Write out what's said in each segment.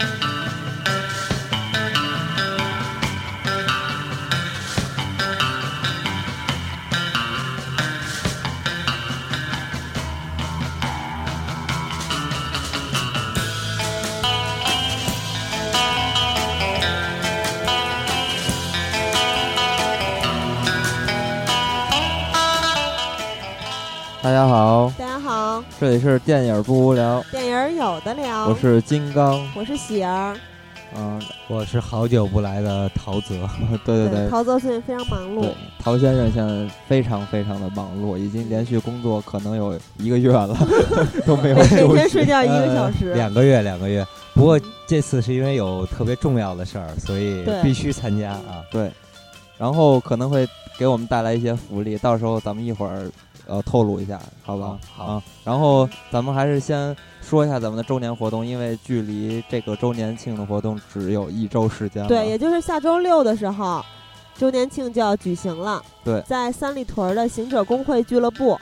大这里是电影不无聊，电影有的聊。我是金刚，我是喜儿，嗯，我是好久不来的陶泽。对对对，陶泽最近非常忙碌。陶先生现在非常非常的忙碌，已经连续工作可能有一个月了，都没有每休天息。睡觉一个小时。呃两个月，两个月。不过嗯这次是因为有特别重要的事儿，所以必须参加啊。对，然后可能会给我们带来一些福利，到时候咱们一会儿呃透露一下，好吧？好啊，然后咱们还是先说一下咱们的周年活动，因为距离这个周年庆的活动只有一周时间了。对，也就是下周六的时候，周年庆就要举行了。对在三里屯的行者工会俱乐部。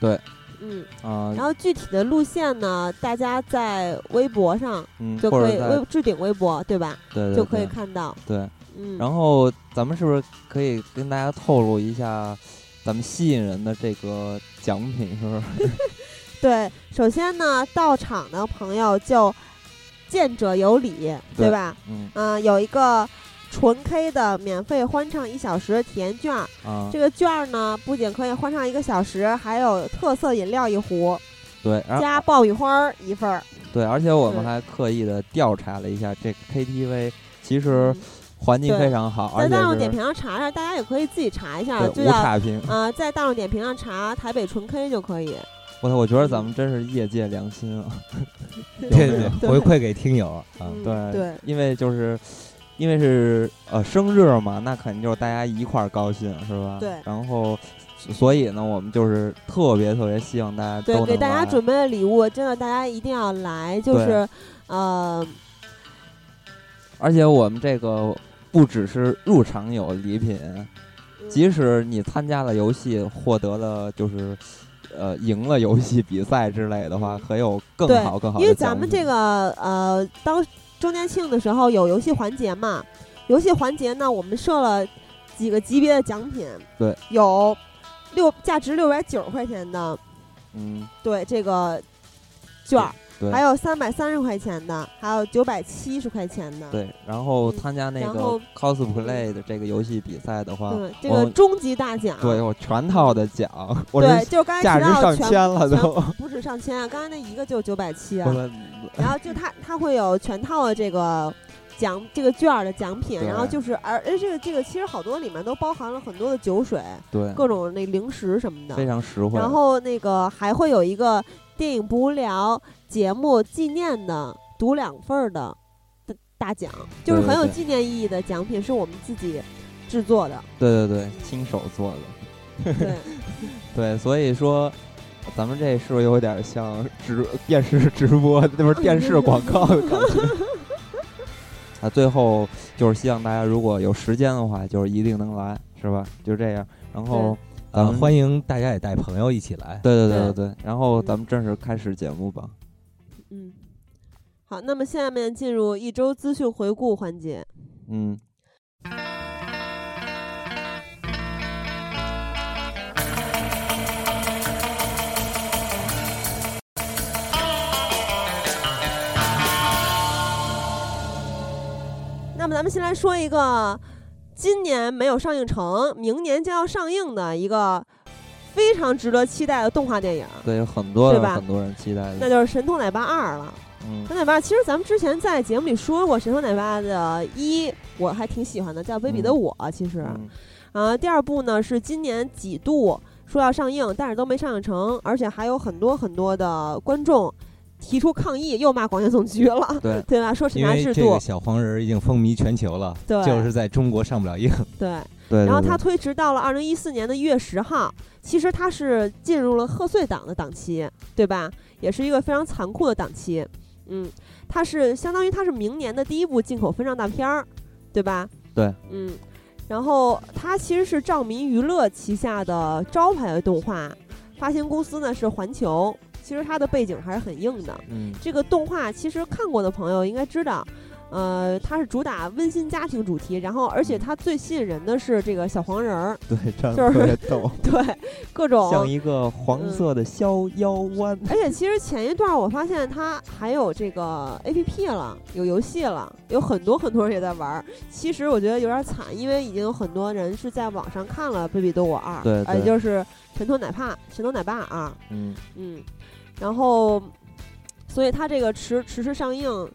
对。嗯，啊，然后具体的路线呢，大家在微博上嗯，就可以微置顶微博，对吧？对对就可以看到。对。嗯，然后咱们是不是可以跟大家透露一下咱们吸引人的这个奖品？是不是？对，首先呢，到场的朋友就见者有礼，对对吧？嗯嗯、有一个纯 K 的免费欢唱一小时体验券这，个券儿呢，不仅可以欢唱一个小时，还有特色饮料一壶，对，加爆米花儿一份儿。对，而且我们还刻意的调查了一下这个 KTV，其实嗯环境非常好，而且在大众点评上查一下，大家也可以自己查一下，对无差评。呃，在大众点评上查台北纯 K 就可以。我操，我觉得咱们真是业界良心啊！对对回馈给听友啊。嗯对对因为就是。因为是呃生日嘛，那肯定就是大家一块儿高兴，是吧？对然后，所以呢，我们就是特别特别希望大家对，给大家准备的礼物，真的大家一定要来，就是呃，而且我们这个不只是入场有礼品，嗯。即使你参加了游戏，获得了就是呃赢了游戏比赛之类的话，可有更好更好的因为咱们这个呃，当周年庆的时候有游戏环节嘛，游戏环节呢，我们设了几个级别的奖品，对，有六价值六百九十块钱的，嗯。对这个券儿，对。还有三百三十块钱的，还有九百七十块钱的，对，然后嗯参加那个然后 cosplay 的这个游戏比赛的话，对，这我个终极大奖，对我全套的奖，我对，是就是刚才价值上提到的全千了全都。不止上千啊，刚才那一个就九百七啊。然后就它它会有全套的这个奖这个券儿的奖品，对。然后就是而而这个这个其实好多里面都包含了很多的酒水，对。各种那零食什么的。非常实惠。然后那个还会有一个电影不无聊节目纪念的独两份儿的大大奖，就是很有纪念意义的奖品，是我们自己制作的。对对对，亲手做的。对，对，所以说，咱们这是不是有点像直电视直播，那不是电视广告的感觉？啊，最后就是希望大家如果有时间的话，就是一定能来，是吧？就这样。然后咱呃，们欢迎大家也带朋友一起来。对对对对对对。然后嗯咱们正式开始节目吧。嗯。好，那么下面进入一周资讯回顾环节。嗯，那么咱们先来说一个今年没有上映成，明年将要上映的一个非常值得期待的动画电影，对，有很多对吧很多人期待的。那就是《神偷奶爸二》了。嗯《神偷奶爸》其实咱们之前在节目里说过，《神偷奶爸》的一我还挺喜欢的，叫《卑鄙的嗯我》。其实，嗯啊，第二部呢是今年几度说要上映，但是都没上映成，而且还有很多很多的观众提出抗议，又骂广电总局了，对 对吧？说审查制度小黄人儿已经风靡全球了，对就是在中国上不了映。对。对，然后对它推迟到了二零一四年的一月十号，其实它是进入了贺岁档的档期，对吧？也是一个非常残酷的档期。嗯，它是相当于它是明年的第一部进口分账大片儿，对吧？对，嗯，然后它其实是照明娱乐旗下的招牌的动画，发行公司呢是环球，其实它的背景还是很硬的。嗯。这个动画其实看过的朋友应该知道，呃，它是主打温馨家庭主题，然后而且它最吸引人的是这个小黄人儿，对，这就是特别逗，对，各种 像一个黄色的逍遥湾。而且其实前一段我发现它还有这个 A P P 了，有游戏了，有很多很多人也在玩儿。其实我觉得有点惨，因为已经有很多人是在网上看了《贝比斗我二》，对呃，也对就是《神偷奶爸》《神偷奶爸二》，嗯，嗯，然后所以它这个迟迟迟上映，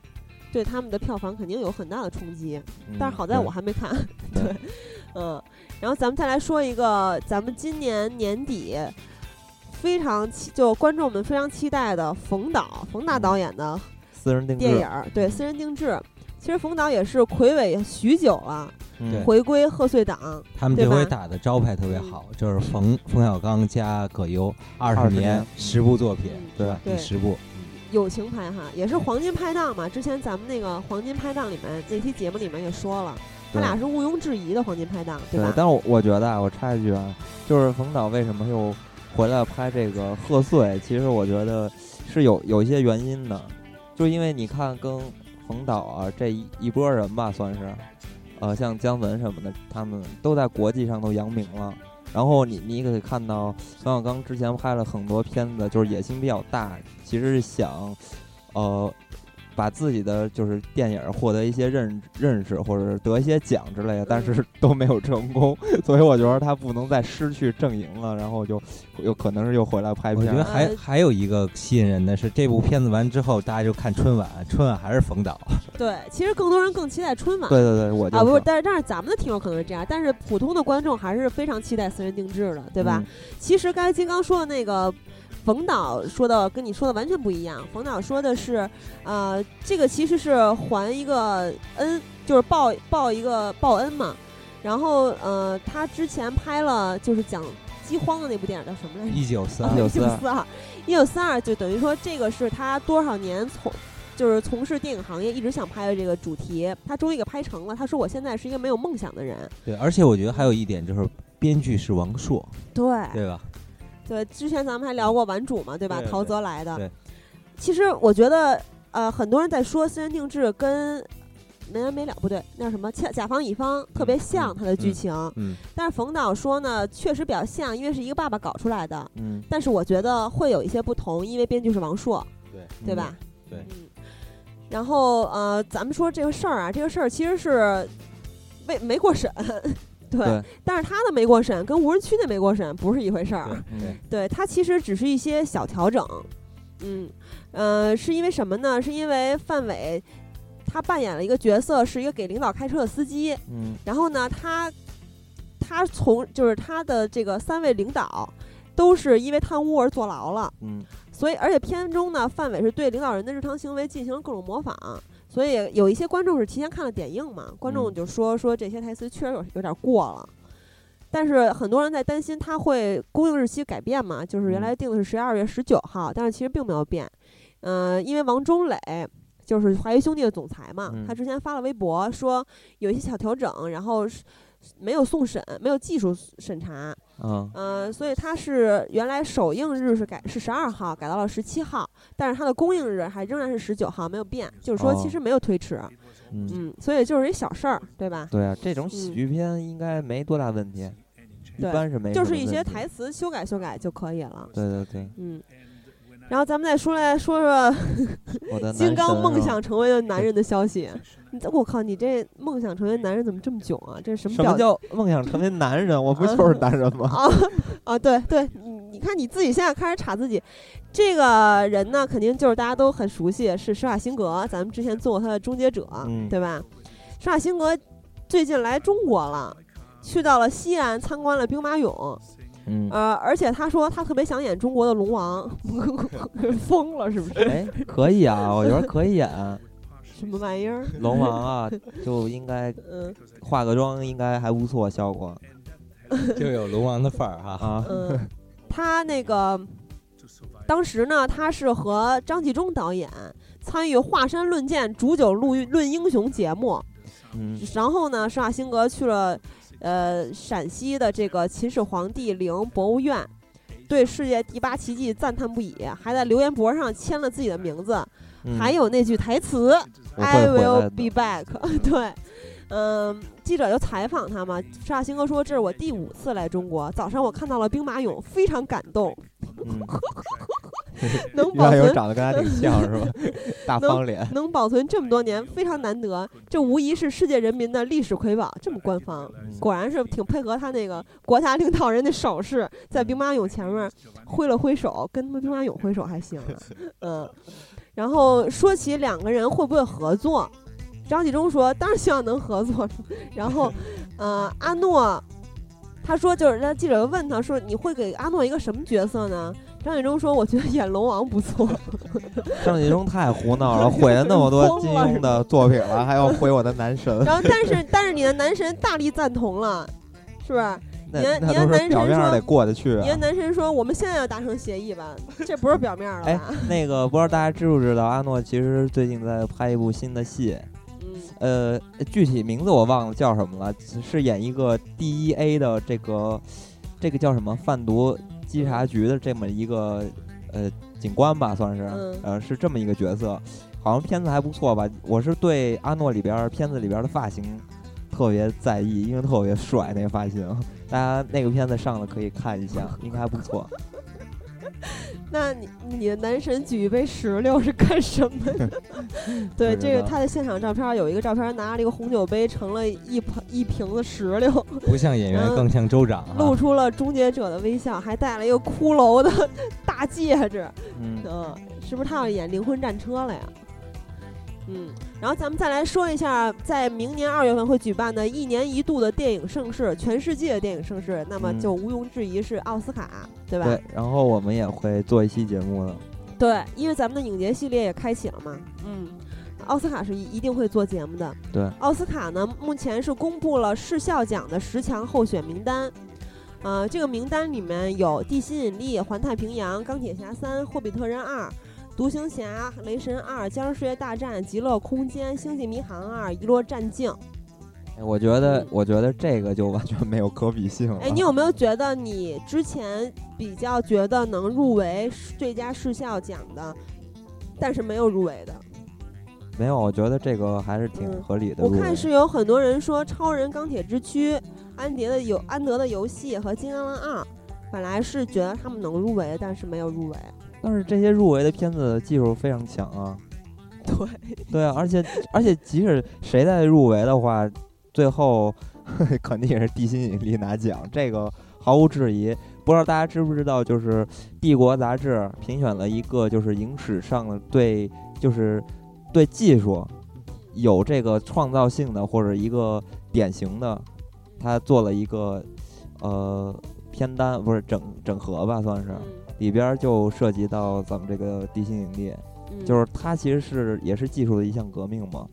对他们的票房肯定有很大的冲击。但是好在我还没看，对对，嗯，然后咱们再来说一个，咱们今年年底非常期，就观众们非常期待的冯导，冯大嗯导演的私人定制电影儿，对，私人定制。其实冯导也是魁伟许久了，嗯回归贺岁档，他们对吧这回打的招牌特别好，就是冯冯小刚加葛优二20十年年十部作品嗯，对吧？对第十部，友情拍哈，也是黄金拍档嘛。之前咱们那个黄金拍档里面那期节目里面也说了，他对俩是毋庸置疑的黄金拍档，对吧？对但是我我觉得啊，我插一句啊，就是冯导为什么又回来拍这个贺岁？其实我觉得是有有一些原因的，就是因为你看跟冯导啊这一一波人吧，算是，呃，像姜文什么的，他们都在国际上都扬名了。然后你你可以看到冯小刚之前拍了很多片子，就是野心比较大，其实是想，呃，把自己的就是电影获得一些认认识，或者是得一些奖之类的，但是 都没有成功，所以我觉得他不能再失去阵营了，然后就有可能是又回来拍片儿。我觉得还呃还有一个吸引人的是，这部片子完之后，大家就看春晚，春晚还是冯导，对，其实更多人更期待春晚。对对对，我就啊，不，是但是但是咱们的听众可能是这样，但是普通的观众还是非常期待私人定制的，对吧？嗯其实刚才金刚说的那个。冯导说的跟你说的完全不一样。冯导说的是，呃，这个其实是还一个恩，就是报报一个报恩嘛。然后，呃，他之前拍了就是讲饥荒的那部电影叫什么来着？一九四啊，二 一九1942四二，一九四二就等于说这个是他多少年从就是从事电影行业一直想拍的这个主题，他终于给拍成了。他说我现在是一个没有梦想的人。对，而且我觉得还有一点就是，编剧是王朔，对对吧？对，之前咱们还聊过玩主嘛，对吧？陶泽来的对。其实我觉得，呃，很多人在说私人定制跟没完没了不对，那什么甲甲方乙方特别嗯像嗯它的剧嗯情，嗯，但是冯导说呢，确实比较像，因为是一个爸爸搞出来的。嗯，但是我觉得会有一些不同，因为编剧是王朔，对对吧？对嗯。然后呃，咱们说这个事儿啊，这个事儿其实是没没过审，对。对但是他的没过审跟无人区的没过审不是一回事儿，嗯对对，它其实只是一些小调整，嗯，呃，是因为什么呢？是因为范伟他扮演了一个角色，是一个给领导开车的司机，嗯然后呢，他他从就是他的这个三位领导都是因为贪污而坐牢了，嗯所以而且片中呢，范伟是对领导人的日常行为进行了各种模仿，所以有一些观众是提前看了点映嘛，观众嗯就说说这些台词确实有有点过了。但是很多人在担心它会公映日期改变嘛，就是原来定的是十二月十九号，但是其实并没有变。嗯、因为王中磊就是华谊兄弟的总裁嘛，嗯他之前发了微博说有一些小调整，然后是没有送审，没有技术审查，嗯。嗯，所以它是原来首映日是改是十二号，改到了十七号，但是它的公映日还仍然是十九号，没有变，就是说其哦实没有推迟，嗯，嗯，所以就是一小事儿，对吧？对啊，这种喜嗯剧片应该没多大问题，一般是没什就是一些台词修改修改就可以了，对对对，嗯。然后咱们再说来说说我的 金刚梦想成为了男人的消息。你我靠，你这梦想成为男人怎么这么囧啊？这是什么什么叫梦想成为男人？我不就是男人吗？啊啊，对对，你你看你自己现在开始查自己，这个人呢，肯定就是大家都很熟悉，是施瓦辛格，咱们之前做过他的终结者，嗯对吧？施瓦辛格最近来中国了，去到了西安参观了兵马俑，嗯，呃，而且他说他特别想演中国的龙王，疯了是不是？哎，可以啊，我觉得可以演 什么玩意儿？龙王啊，就应该嗯化个妆，应该还不错效果就有龙王的范儿哈。啊。嗯，他那个当时呢，他是和张纪中导演参与《华山论剑》煮酒论论英雄节目，嗯然后呢，施瓦辛格去了呃陕西的这个秦始皇帝陵博物院，对世界第八奇迹赞叹不已，还在留言簿上签了自己的名字，嗯。还有那句台词 “I will be back”。对，嗯，记者就采访他嘛，沙星哥说这是我第五次来中国，早上我看到了兵马俑，非常感动，嗯，能保存长得跟他挺像是吧？大能方脸，能保存这么多年，非常难得，这无疑是世界人民的历史瑰宝。这么官方，嗯果然是挺配合他那个国家领导人的手势，在兵马俑前面挥了挥手，跟他们兵马俑挥手还行啊，嗯。然后说起两个人会不会合作，张纪中说当然希望能合作。然后，呃，阿诺他说就是那记者问他说你会给阿诺一个什么角色呢？张纪中说我觉得演龙王不错。张纪中太胡闹了，毁了那么多金庸的作品了，还要毁我的男神。然后，但是但是你的男神大力赞同了，是不是？那你的男神说表面上得过得去啊你。的男神说我们现在要达成协议吧，这不是表面了哎？，那个不知道大家知不知道，阿诺其实最近在拍一部新的戏，嗯，呃，具体名字我忘了叫什么了，是演一个 DEA 的这个这个叫什么贩毒稽查局的这么一个呃警官吧，算是，嗯呃是这么一个角色，好像片子还不错吧。我是对阿诺里边儿片子里边儿的发型特别在意，因为特别帅那个发型，大家那个片子上了可以看一下，应该还不错。那你你的男神举一杯石榴是干什么的？对，这个他的现场照片有一个照片拿了一个红酒杯盛了一盆一瓶子石榴，不像演员，更像州长露啊。出了终结者的微笑，还戴了一个骷髅的 大戒指。嗯，嗯，是不是他要演灵魂战车了呀？嗯，然后咱们再来说一下，在明年二月份会举办的一年一度的电影盛事，全世界的电影盛事，那么嗯就毋庸置疑是奥斯卡，对吧？对，然后我们也会做一期节目的。对，因为咱们的影节系列也开启了嘛。嗯，奥斯卡是一一定会做节目的。对，奥斯卡呢，目前是公布了视效奖的十强候选名单。呃，这个名单里面有《地心引力》《环太平洋》《钢铁侠三》《霍比特人二》《独行侠》《雷神二》《僵尸世界大战》《极乐空间》《星际迷航二》《遗落战境》。哎我觉得嗯，我觉得这个就完全没有可比性了。哎，你有没有觉得你之前比较觉得能入围最佳视效奖的，但是没有入围的？没有？我觉得这个还是挺嗯合理的。我看是有很多人说《超人钢铁之躯》、安迪的游安德的游戏和《金刚狼二》，本来是觉得他们能入围，但是没有入围。但是这些入围的片子技术非常强啊。对，对啊，而且而且即使谁在入围的话，最后 肯定也是地心引力拿奖，这个毫无质疑。不知道大家知不知道，就是《帝国》杂志评选了一个就是影史上的对就是对技术有这个创造性的或者一个典型的，他做了一个呃片单，不是整整合吧，算是嗯里边儿就涉及到咱们这个地心引力。嗯，就是它其实是也是技术的一项革命嘛。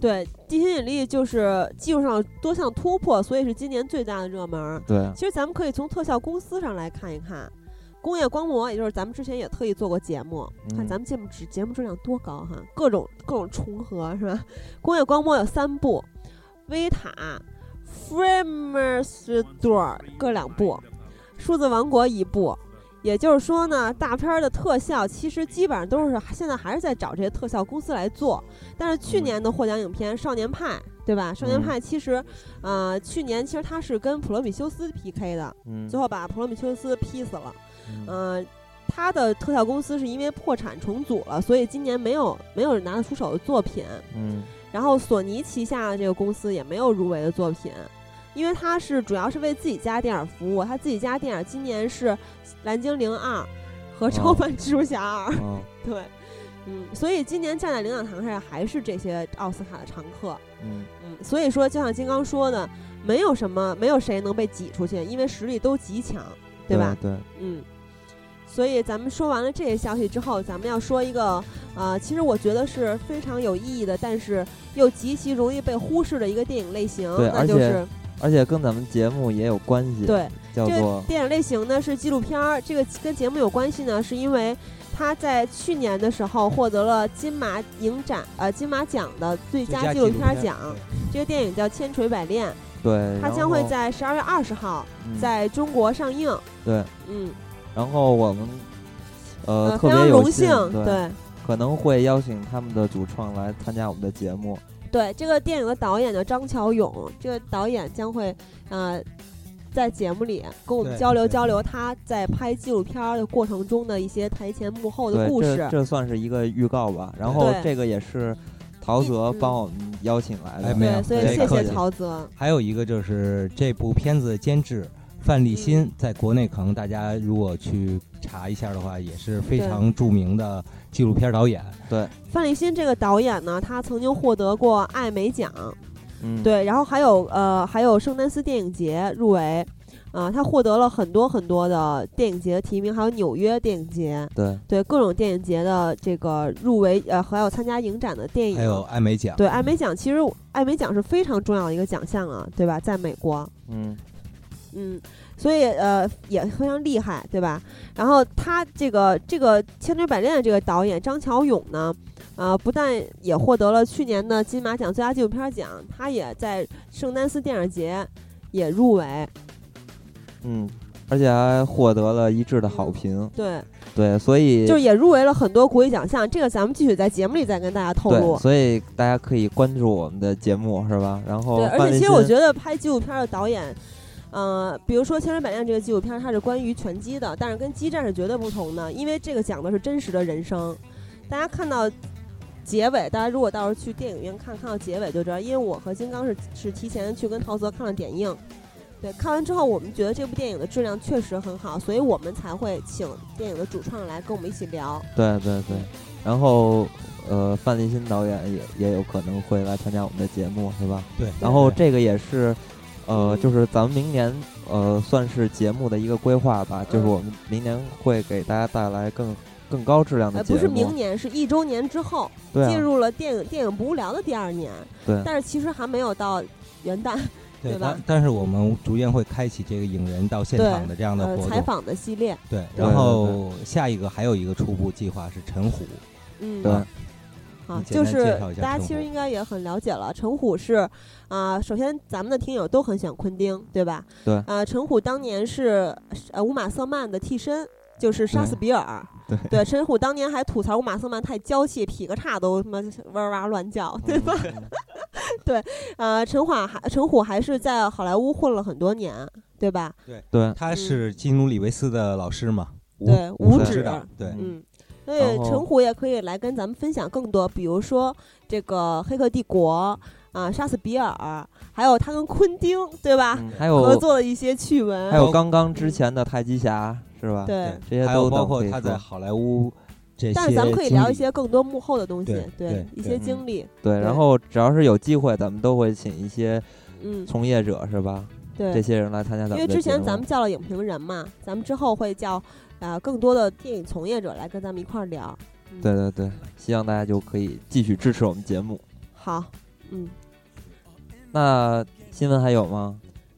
对地心引力就是技术上多项突破，所以是今年最大的热门儿。对，其实咱们可以从特效公司上来看一看，工业光魔，也就是咱们之前也特意做过节目，看嗯咱们节目质节目质量多高哈，各种各种重合是吧？工业光魔有三部，维塔、Framerstore 各两部，数字王国一部。也就是说呢，大片儿的特效其实基本上都是现在还是在找这些特效公司来做。但是去嗯年的获奖影片《少年派》，对吧？《少年嗯派》其实，呃，去年其实它是跟《普罗米修斯》PK 的，嗯，最后把普罗米修斯劈死了。嗯嗯、它的特效公司是因为破产重组了，所以今年没有没有拿得出手的作品。嗯然后索尼旗下的这个公司也没有入围的作品，因为他是主要是为自己家电影服务。他自己家电影今年是《蓝精灵二》和《超哦凡蜘蛛侠二》嗯 对，嗯，所以今年站在领奖台上还是这些奥斯卡的常客。嗯嗯，所以说就像金刚说的，没有什么，没有谁能被挤出去，因为实力都极强，对吧？对，嗯，所以咱们说完了这些消息之后，咱们要说一个，呃，其实我觉得是非常有意义的，但是又极其容易被忽视的一个电影类型，那就是而且跟咱们节目也有关系。，对这个叫做电影类型呢是纪录片儿，这个跟节目有关系呢，是因为他在去年的时候获得了金马影展呃金马奖的最佳纪录片儿奖。这个电影叫《千锤百炼》，对，它将会在十二月二十号嗯在中国上映。对，嗯，然后我们呃特非常别有荣幸，对，对可能会邀请他们的主创来参加我们的节目。对，这个电影的导演叫张乔勇，这个导演将会呃在节目里跟我们交流交流他在拍纪录片的过程中的一些台前幕后的，故事这。这算是一个预告吧。然后这个也是陶泽嗯帮我们邀请来的。哎没有对，所以谢谢客气曹泽。还有一个就是这部片子的监制范立新，在国内可能大家如果去查一下的话，也是非常著名的纪录片导演。对，范立新这个导演呢，他曾经获得过艾美奖，嗯，对，然后还有呃还有圣丹斯电影节入围，啊、他获得了很多很多的电影节的提名，还有纽约电影节，对。对各种电影节的这个入围，呃，还有参加影展的电影，还有艾美奖，对艾美奖，其实艾美奖是非常重要的一个奖项啊，对吧？在美国，嗯嗯，所以呃也非常厉害，对吧？然后他这个这个《千锤百炼》的这个导演张乔勇呢，呃，不但也获得了去年的金马奖最佳纪录片奖，他也在圣丹斯电影节也入围。嗯，而且还获得了一致的好评。对，对，所以就是也入围了很多国际奖项，这个咱们继续在节目里再跟大家透露，。所以大家可以关注我们的节目，是吧？然后对，而且其实我觉得拍纪录片的导演，呃，比如说《千锤百炼》这个纪录片，它是关于拳击的，但是跟激战是绝对不同的，因为这个讲的是真实的人生。大家看到结尾，大家如果到时候去电影院看，看到结尾就知道，因为我和金刚是是提前去跟陶泽看了点映。对，看完之后我们觉得这部电影的质量确实很好，所以我们才会请电影的主创来跟我们一起聊。对对对，然后呃，范立新导演也也有可能会来参加我们的节目，是吧？对，然后这个也是，呃，就是咱们明年呃算是节目的一个规划吧，就是嗯我们明年会给大家带来更更高质量的呃，节目。不是明年，是一周年之后。对啊，进入了电影电影不无聊的第二年，对。但是其实还没有到元旦对 对吧但但是我们逐渐会开启这个影人到现场的这样的呃活动。采访的系列，对，对。然后下一个还有一个初步计划是陈虎，嗯，对好，你简单就是大家其实应该也很了解了，陈虎是啊、首先咱们的听友都很喜欢昆汀，对吧？对啊、陈虎当年是呃乌玛瑟曼的替身。就是杀死比尔，对对，陈虎当年还吐槽乌玛瑟曼太娇气，劈个叉都他妈哇哇乱叫，对吧？对呃，陈虎还陈虎还是在好莱坞混了很多年，对吧？对对，他是金努里维斯的老师嘛？对吴五指指导，对，嗯，所以陈虎也可以来跟咱们分享更多，比如说这个《黑客帝国》啊，杀死比尔，还有他跟昆汀，对吧？嗯还合作的一些趣闻，还有刚刚之前的太极侠，是吧？对。这些都包括他在好莱坞这些但是咱们可以聊一些更多幕后的东西，对对一些经历，对，对然后只要是有机会，咱们都会请一些嗯，从业者，是吧？对这，些人来参加咱们因为之前咱们叫了影评人嘛，咱们之后会叫啊更多的电影从业者来跟咱们一块儿聊。嗯对对对，希望大家就可以继续支持我们节目。好，嗯，那新闻还有吗？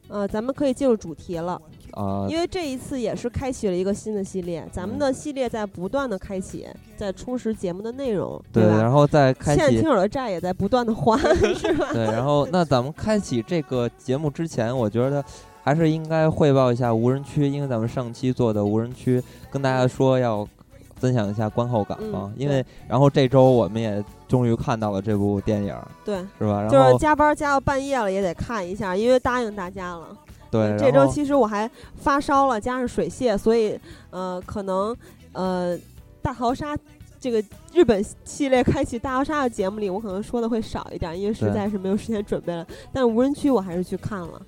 呃，咱们可以进入主题了。啊、因为这一次也是开启了一个新的系列，咱们的系列在不断的开启，在充实节目的内容，对，吧？然后再开启欠听友的债也在不断的还，是吧？对，然后那咱们开启这个节目之前，我觉得还是应该汇报一下无人区，因为咱们上期做的无人区，跟大家说要分享一下观后感嘛。嗯因为然后这周我们也终于看到了这部电影，对，是吧？然就是后加班加到半夜了也得看一下，因为答应大家了。对，这周其实我还发烧了，加上水泄，所以呃，可能呃，大逃杀这个日本系列开启大逃杀的节目里，我可能说的会少一点，因为实在是没有时间准备了。但无人区我还是去看了，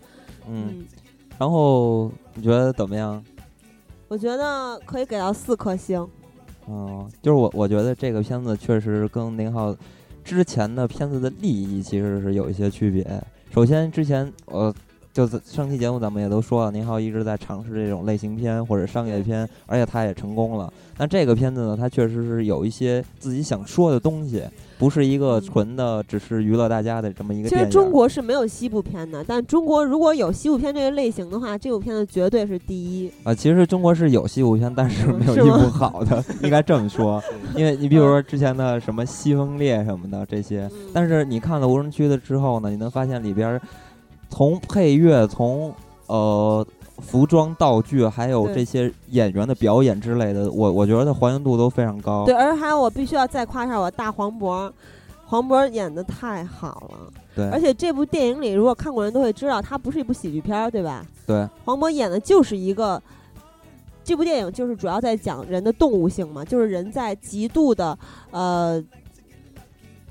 嗯，然后你觉得怎么样？我觉得可以给到四颗星。嗯，就是我我觉得这个片子确实跟宁浩之前的片子的利益其实是有一些区别。首先，之前呃，就是上期节目咱们也都说了，宁浩一直在尝试这种类型片或者商业片，而且他也成功了。那这个片子呢，它确实是有一些自己想说的东西，不是一个嗯纯的只是娱乐大家的这么一个其。实中国是没有西部片的，但中国如果有西部片这个类型的话，这部片子绝对是第一。啊，其实中国是有西部片，但是没有一部好的，应该这么说。因为你比如说之前的什么《西风烈》什么的这些，嗯但是你看了无人区的之后呢，你能发现里边儿从配乐、从呃服装、道具，还有这些演员的表演之类的，我我觉得还原度都非常高。对，而还有我必须要再夸一下我大黄渤，黄渤演的太好了。对而且这部电影里，如果看过人都会知道，它不是一部喜剧片儿，对吧？对黄渤演的就是一个，这部电影就是主要在讲人的动物性嘛，就是人在极度的呃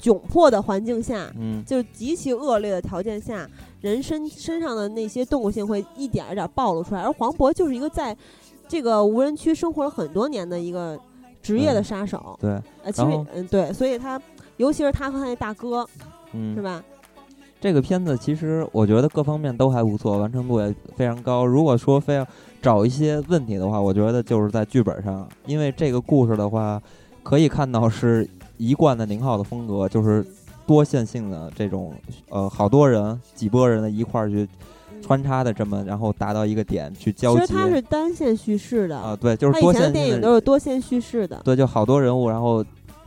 窘迫的环境下，嗯，就是极其恶劣的条件下，人身身上的那些动物性会一点儿一点儿暴露出来。而黄渤就是一个在这个无人区生活了很多年的一个职业的嗯杀手。对，呃，其实嗯对，所以他尤其是他和他那大哥嗯，是吧？这个片子其实我觉得各方面都还不错，完成度也非常高。如果说非要找一些问题的话，我觉得就是在剧本上，因为这个故事的话，可以看到是一贯的宁浩的风格，就是多线性的这种，呃，好多人几波人的一块儿去穿插的这么，然后达到一个点去交集。其实它是单线叙事的，啊、对，就是以前的多线性电影都是多线叙事的。对，就好多人物，然后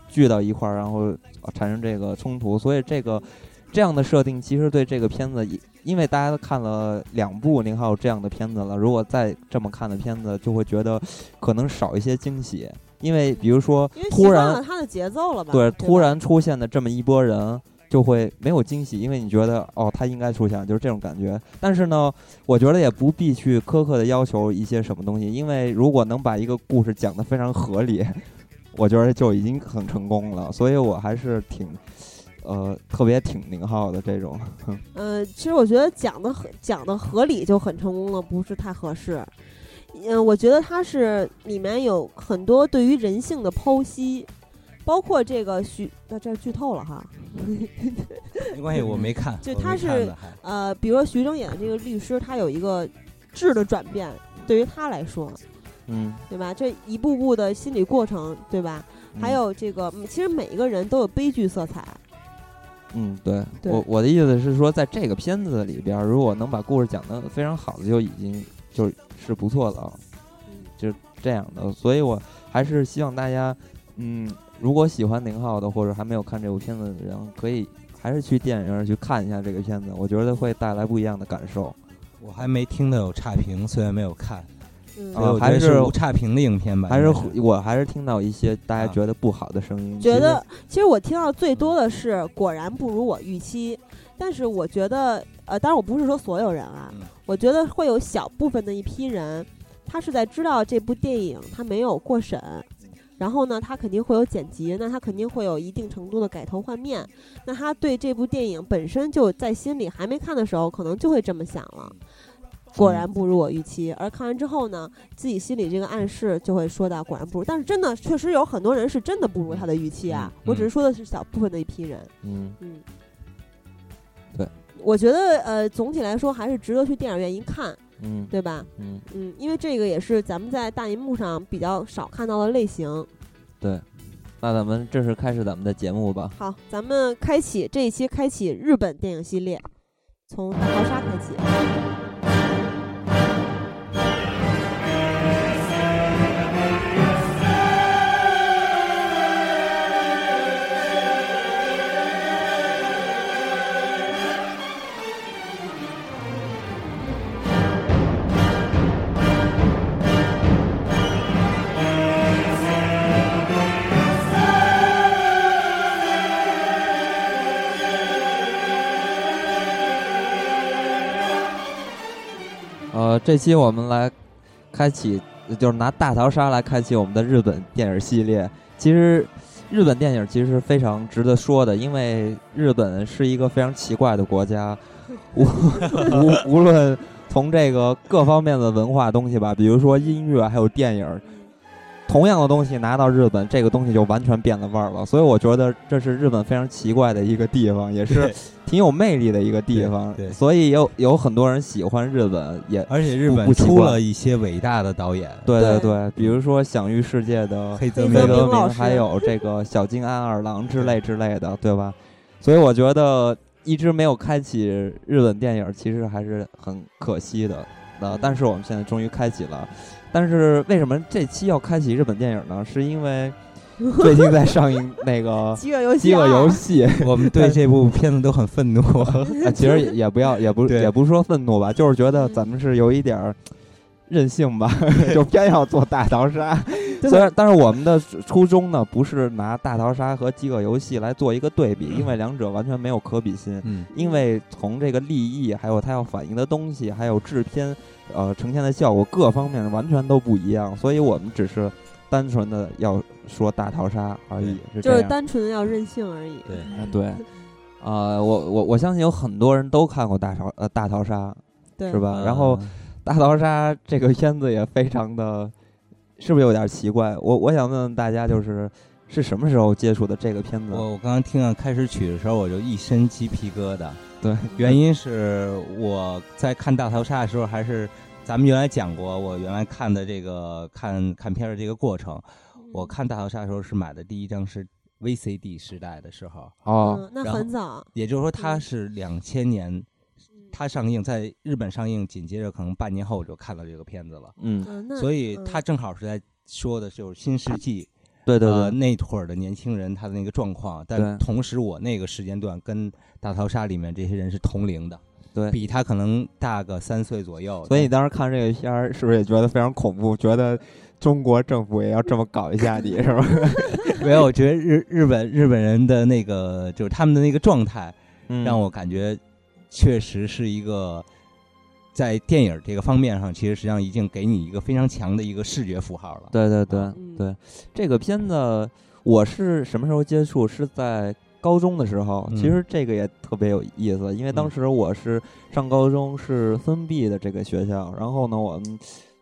聚到一块儿，然后产生这个冲突，所以这个这样的设定其实对这个片子，因为大家都看了两部宁浩这样的片子了，如果再这么看的片子，就会觉得可能少一些惊喜，因为比如说突然他的节奏了吧？对突然出现的这么一波人。就会没有惊喜，因为你觉得哦，他应该出现，就是这种感觉。但是呢，我觉得也不必去苛刻的要求一些什么东西，因为如果能把一个故事讲得非常合理，我觉得就已经很成功了。所以我还是挺，呃，特别挺宁浩的这种。呃，其实我觉得讲的讲的合理就很成功了，不是太合适。嗯，我觉得它是里面有很多对于人性的剖析，包括这个徐，那这剧透了哈。没关系，我没看，就他是呃，比如说徐峥演的这个律师，他有一个质的转变，对于他来说，嗯，对吧？这一步步的心理过程，对吧？还嗯，有这个，嗯其实每一个人都有悲剧色彩。嗯，对对我我的意思是说，在这个片子里边儿，如果能把故事讲得非常好的，就已经就是不错了。嗯。这样的，所以我还是希望大家，嗯，如果喜欢宁浩的或者还没有看这部片子的人，可以还是去电影院去看一下这个片子，我觉得会带来不一样的感受。我还没听到有差评，虽然没有看，还是是无差评的影片吧，还是我还是听到一些大家啊。觉得不好的声音，觉得其实我听到最多的是果然不如我预期，但是我觉得呃，当然我不是说所有人啊，嗯我觉得会有小部分的一批人，他是在知道这部电影他没有过审。然后呢，他肯定会有剪辑，那他肯定会有一定程度的改头换面。那他对这部电影本身就在心里还没看的时候，可能就会这么想了。果然不如我预期，而看完之后呢，自己心里这个暗示就会说到果然不如。但是真的确实有很多人是真的不如他的预期啊，嗯我只是说的是小部分的一批人。嗯，嗯，对，我觉得呃，总体来说还是值得去电影院一看，嗯对吧？嗯，嗯，因为这个也是咱们在大银幕上比较少看到的类型。对。那咱们正式开始咱们的节目吧。好，咱们开启这一期开启日本电影系列，从大逃杀开启。呃，这期我们来开启，就是拿大逃杀来开启我们的日本电影系列。其实，日本电影其实非常值得说的，因为日本是一个非常奇怪的国家，无无无论从这个各方面的文化东西吧，比如说音乐还有电影，同样的东西拿到日本，这个东西就完全变了味儿了。所以我觉得这是日本非常奇怪的一个地方，也是挺有魅力的一个地方。对对所以有有很多人喜欢日本，也而且日本出了一些伟大的导演，对对对对，比如说享誉世界的黑泽明，还有这个小津安二郎之类之类的，对吧？所以我觉得一直没有开启日本电影，其实还是很可惜的。呃，但是我们现在终于开启了。但是为什么这期要开启日本电影呢？是因为 最近在上映那个 饥饿游戏，饥饿游，戏，我们对这部片子都很愤怒。啊，其实也也不要，也不也不是说愤怒吧，就是觉得嗯咱们是有一点儿任性吧，就偏要做大逃杀。虽然，但是我们的初衷呢，不是拿大逃杀和饥饿游戏来做一个对比，因为两者完全没有可比性。嗯因为从这个立意，还有它要反映的东西，还有制片，呃，呈现的效果各方面完全都不一样，所以我们只是单纯的要说大逃杀而已，是就是。单纯的要任性而已。对嗯对，啊、我我我相信有很多人都看过大逃呃大逃杀，对，是吧？然后嗯大逃杀这个片子也非常的，是不是有点奇怪？我我想问问大家，就是是什么时候接触的这个片子？我我刚刚听到开始曲的时候，我就一身鸡皮疙瘩。对，原因是我在看大逃杀的时候，还是咱们原来讲过，我原来看的这个看看片儿的这个过程。我看大逃杀的时候是买的第一张是 VCD 时代的时候，哦，嗯，那然后很早，也就是说它嗯是两千年，它上映在日本上映，紧接着可能半年后我就看到这个片子了。嗯，所以嗯。它正好是在说的就是新世纪，对对呃，对，那会儿的年轻人他的那个状况，但同时我那个时间段跟大逃杀里面这些人是同龄的，对。比他可能大个三岁左右。所以你当时看这个片儿，是不是也觉得非常恐怖？觉得中国政府也要这么搞一下你，是吧？没有，我觉得日日本日本人的那个就是他们的那个状态，嗯让我感觉确实是一个在电影这个方面上，其实实际上已经给你一个非常强的一个视觉符号了。对对对嗯对，这个片子我是什么时候接触？是在高中的时候。嗯其实这个也特别有意思，因为当嗯时我是上高中是封闭的这个学校，然后呢，我们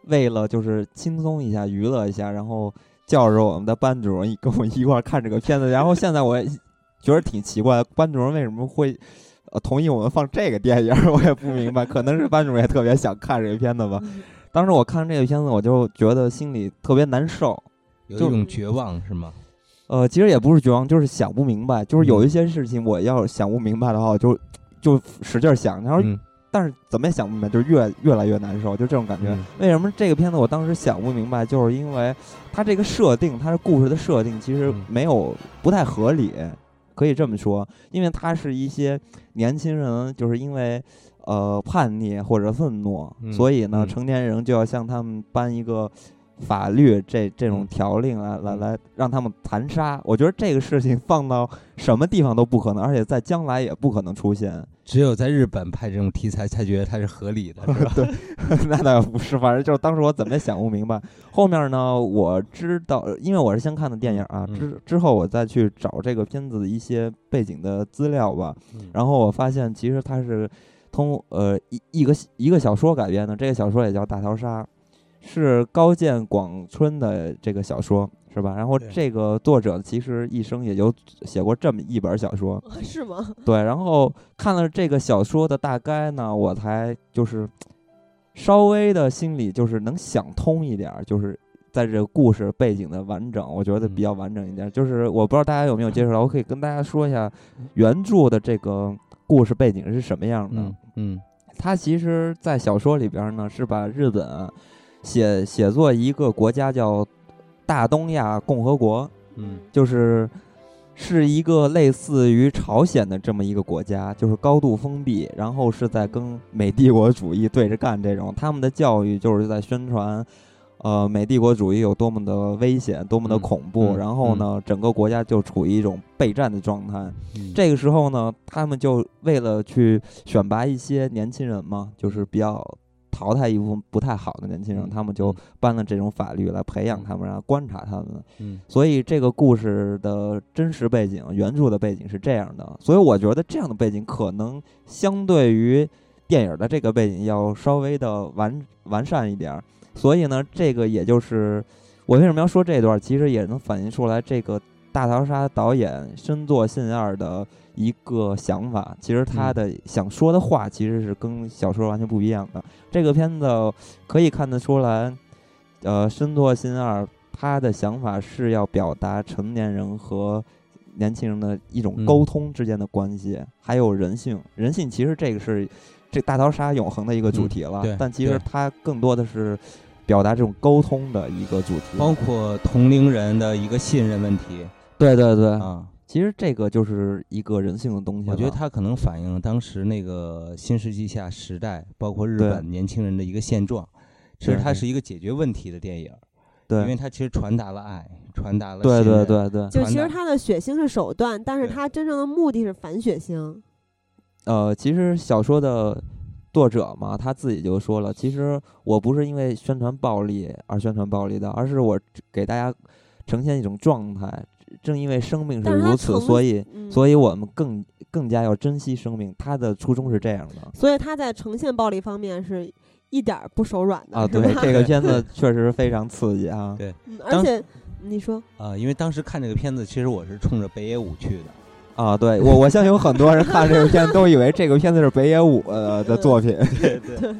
为了就是轻松一下、娱乐一下，然后叫着我们的班主任跟我一块儿看这个片子。然后现在我也觉得挺奇怪，班主任为什么会？呃，同意我们放这个电影儿，我也不明白，可能是班主任也特别想看这个片子吧。嗯 当时我看这个片子，我就觉得心里特别难受。有一种绝望是吗？呃，其实也不是绝望，就是想不明白。就是有嗯一些事情，我要想不明白的话，我就就使劲儿想，然后、嗯但是怎么也想不明白，就是越越来越难受，就这种感觉。嗯为什么这个片子我当时想不明白，就是因为它这个设定，它的故事的设定其实嗯没有不太合理，可以这么说，因为它是一些年轻人，就是因为呃叛逆或者愤怒，嗯所以呢，嗯成年人就要向他们颁一个。法律这这种嗯条令来来嗯来让他们残杀，我觉得这个事情放到什么地方都不可能，而且在将来也不可能出现。只有在日本拍这种题材才觉得它是合理的，是吧？对，那倒不是，反正就是当时我怎么也想不明白。后面呢，我知道，因为我是先看的电影啊，嗯之之后我再去找这个片子的一些背景的资料吧。嗯然后我发现，其实它是通呃一一个一个小说改编的，这个小说也叫《大逃杀》，是高见广春的这个小说，是吧？然后这个作者其实一生也就写过这么一本小说，是吗？对，然后看了这个小说的大概呢，我才就是稍微的心里就是能想通一点儿，就是在这个故事背景的完整，我觉得比较完整一点儿。就是我不知道大家有没有接触到，我可以跟大家说一下原著的这个故事背景是什么样的。嗯嗯它其实，在小说里边儿呢，是把日本写写作一个国家叫大东亚共和国，嗯就是是一个类似于朝鲜的这么一个国家，就是高度封闭，然后是在跟美帝国主义对着干这种。他们的教育就是在宣传，呃，美帝国主义有多么的危险，多么的嗯恐怖。嗯然后呢，整个国家就处于一种备战的状态。嗯，这个时候呢，他们就为了去选拔一些年轻人嘛，就是比较淘汰一部分不太好的年轻人，嗯他们就嗯颁了这种法律来培养他们，然后观察他们。嗯所以这个故事的真实背景、原著的背景是这样的，所以我觉得这样的背景可能相对于电影的这个背景要稍微的完完善一点儿。所以呢，这个也就是我为什么要说这段，其实也能反映出来这个大逃杀导演深作信二的一个想法。其实他嗯的想说的话其实是跟小说完全不一样的。这个片子可以看得出来，呃，深作新二他的想法是要表达成年人和年轻人的一种嗯沟通之间的关系，还有人性。人性其实这个是这大逃杀永恒的一个主嗯题了，对但其实对它更多的是表达这种沟通的一个主题。包括同龄人的一个信任问题对对对，啊。其实这个就是一个人性的东西。我觉得它可能反映了当时那个新世纪下时代，包括日本年轻人的一个现状。其实它是一个解决问题的电影，对，因为它其实传达了爱，传达了对对对对，就其实它的血腥是手段，但是它真正的目的是反血腥。呃，其实小说的作者嘛，他自己就说了，其实我不是因为宣传暴力而宣传暴力的，而是我给大家呈现一种状态。正因为生命是如此，所以嗯，所以我们更更加要珍惜生命。他的初衷是这样的所以他在呈现暴力方面是一点儿不手软的啊。对，这个片子 确实非常刺激啊。对嗯而且你说呃，因为当时看这个片子，其实我是冲着北野武去的。啊，对我我相信有很多人看这个片子都以为这个片子是北野武呃的 作品。对 对，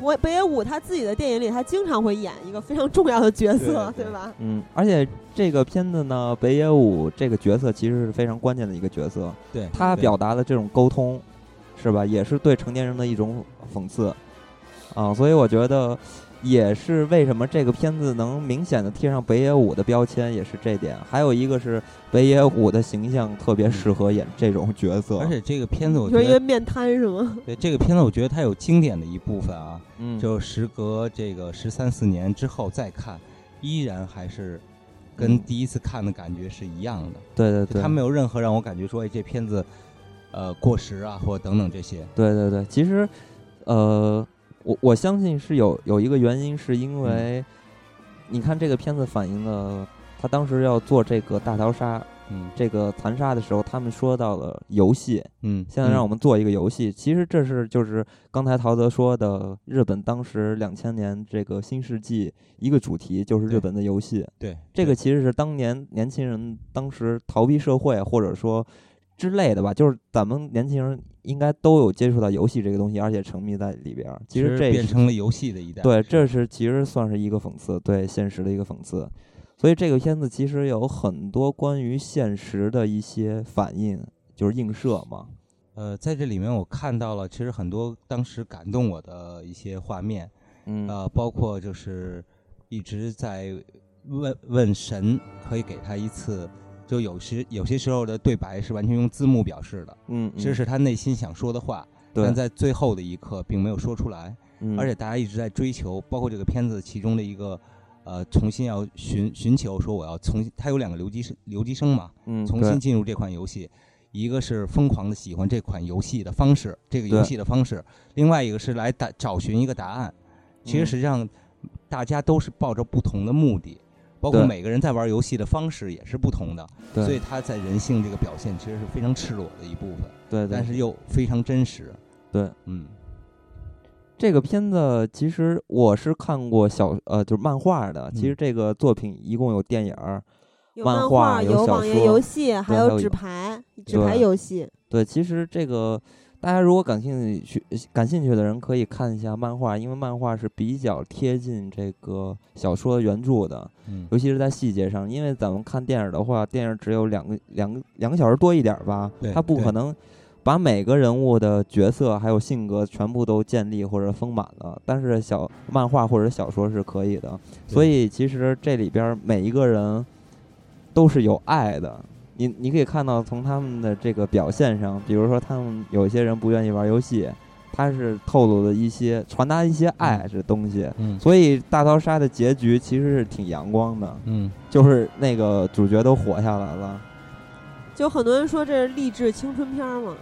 北北野武他自己的电影里，他经常会演一个非常重要的角色，对对吧？嗯，而且这个片子呢，北野武这个角色其实是非常关键的一个角色。对对他表达的这种沟通，是吧？也是对成年人的一种讽刺啊，所以我觉得也是为什么这个片子能明显的贴上北野武的标签，也是这点。还有一个是北野武的形象特别适合演这种角色，而且这个片子我你说觉得，因为面瘫是吗？对这个片子我觉得它有经典的一部分啊，嗯，就时隔这个十三四年之后再看，依然还是跟嗯第一次看的感觉是一样的。对对对，它没有任何让我感觉说，哎，这片子呃过时啊，或等等这些。对对对，其实，呃，我我相信是有有一个原因，是因为、你看这个片子反映了他当时要做这个大逃杀嗯这个残杀的时候，他们说到了游戏，嗯，现在让我们们做一个游戏。其实这是就是刚才陶泽说的，日本当时两千年这个新世纪一个主题就是日本的游戏。对这个其实是当年年轻人当时逃避社会或者说之类的吧，就是咱们年轻人应该都有接触到游戏这个东西，而且沉迷在里边儿。其实这是变成了游戏的一代。对，这是其实算是一个讽刺，对现实的一个讽刺。所以这个片子其实有很多关于现实的一些反应，就是映射嘛。呃，在这里面我看到了，其实很多当时感动我的一些画面，嗯呃，包括就是一直在问问神，可以给他一次，就有时有些时候的对白是完全用字幕表示的，嗯，这是他内心想说的话，对。但，在最后的一刻并没有说出来，嗯。而且大家一直在追求，包括这个片子其中的一个。呃，重新要寻寻求说我要重新，他有两个留级生留级生嘛，嗯重新进入这款游戏，一个是疯狂的喜欢这款游戏的方式，这个游戏的方式，另外一个是来打找寻一个答案。其实嗯实际上，大家都是抱着不同的目的，包括每个人在玩游戏的方式也是不同的，对。所以他在人性这个表现其实是非常赤裸的一部分，对对，但是又非常真实。对。嗯。这个片子其实我是看过小呃就是漫画的，其实嗯这个作品一共有电影漫漫画，有小网页说游戏，还有纸牌、纸牌对游戏。对，其实这个大家如果感兴趣感兴趣的人可以看一下漫画，因为漫画是比较贴近这个小说原著的，嗯尤其是在细节上。因为咱们看电影的话，电影只有两个两个两个小时多一点儿吧对，它不可能把每个人物的角色还有性格全部都建立或者丰满了。但是小漫画或者小说是可以的，所以其实这里边儿每一个人都是有爱的。你你可以看到，从他们的这个表现上，比如说他们有些人不愿意玩游戏，他是透露的一些传达一些爱这东西。嗯所以大逃杀的结局其实是挺阳光的，嗯，就是那个主角都活下来了。就很多人说这是励志青春片儿嘛。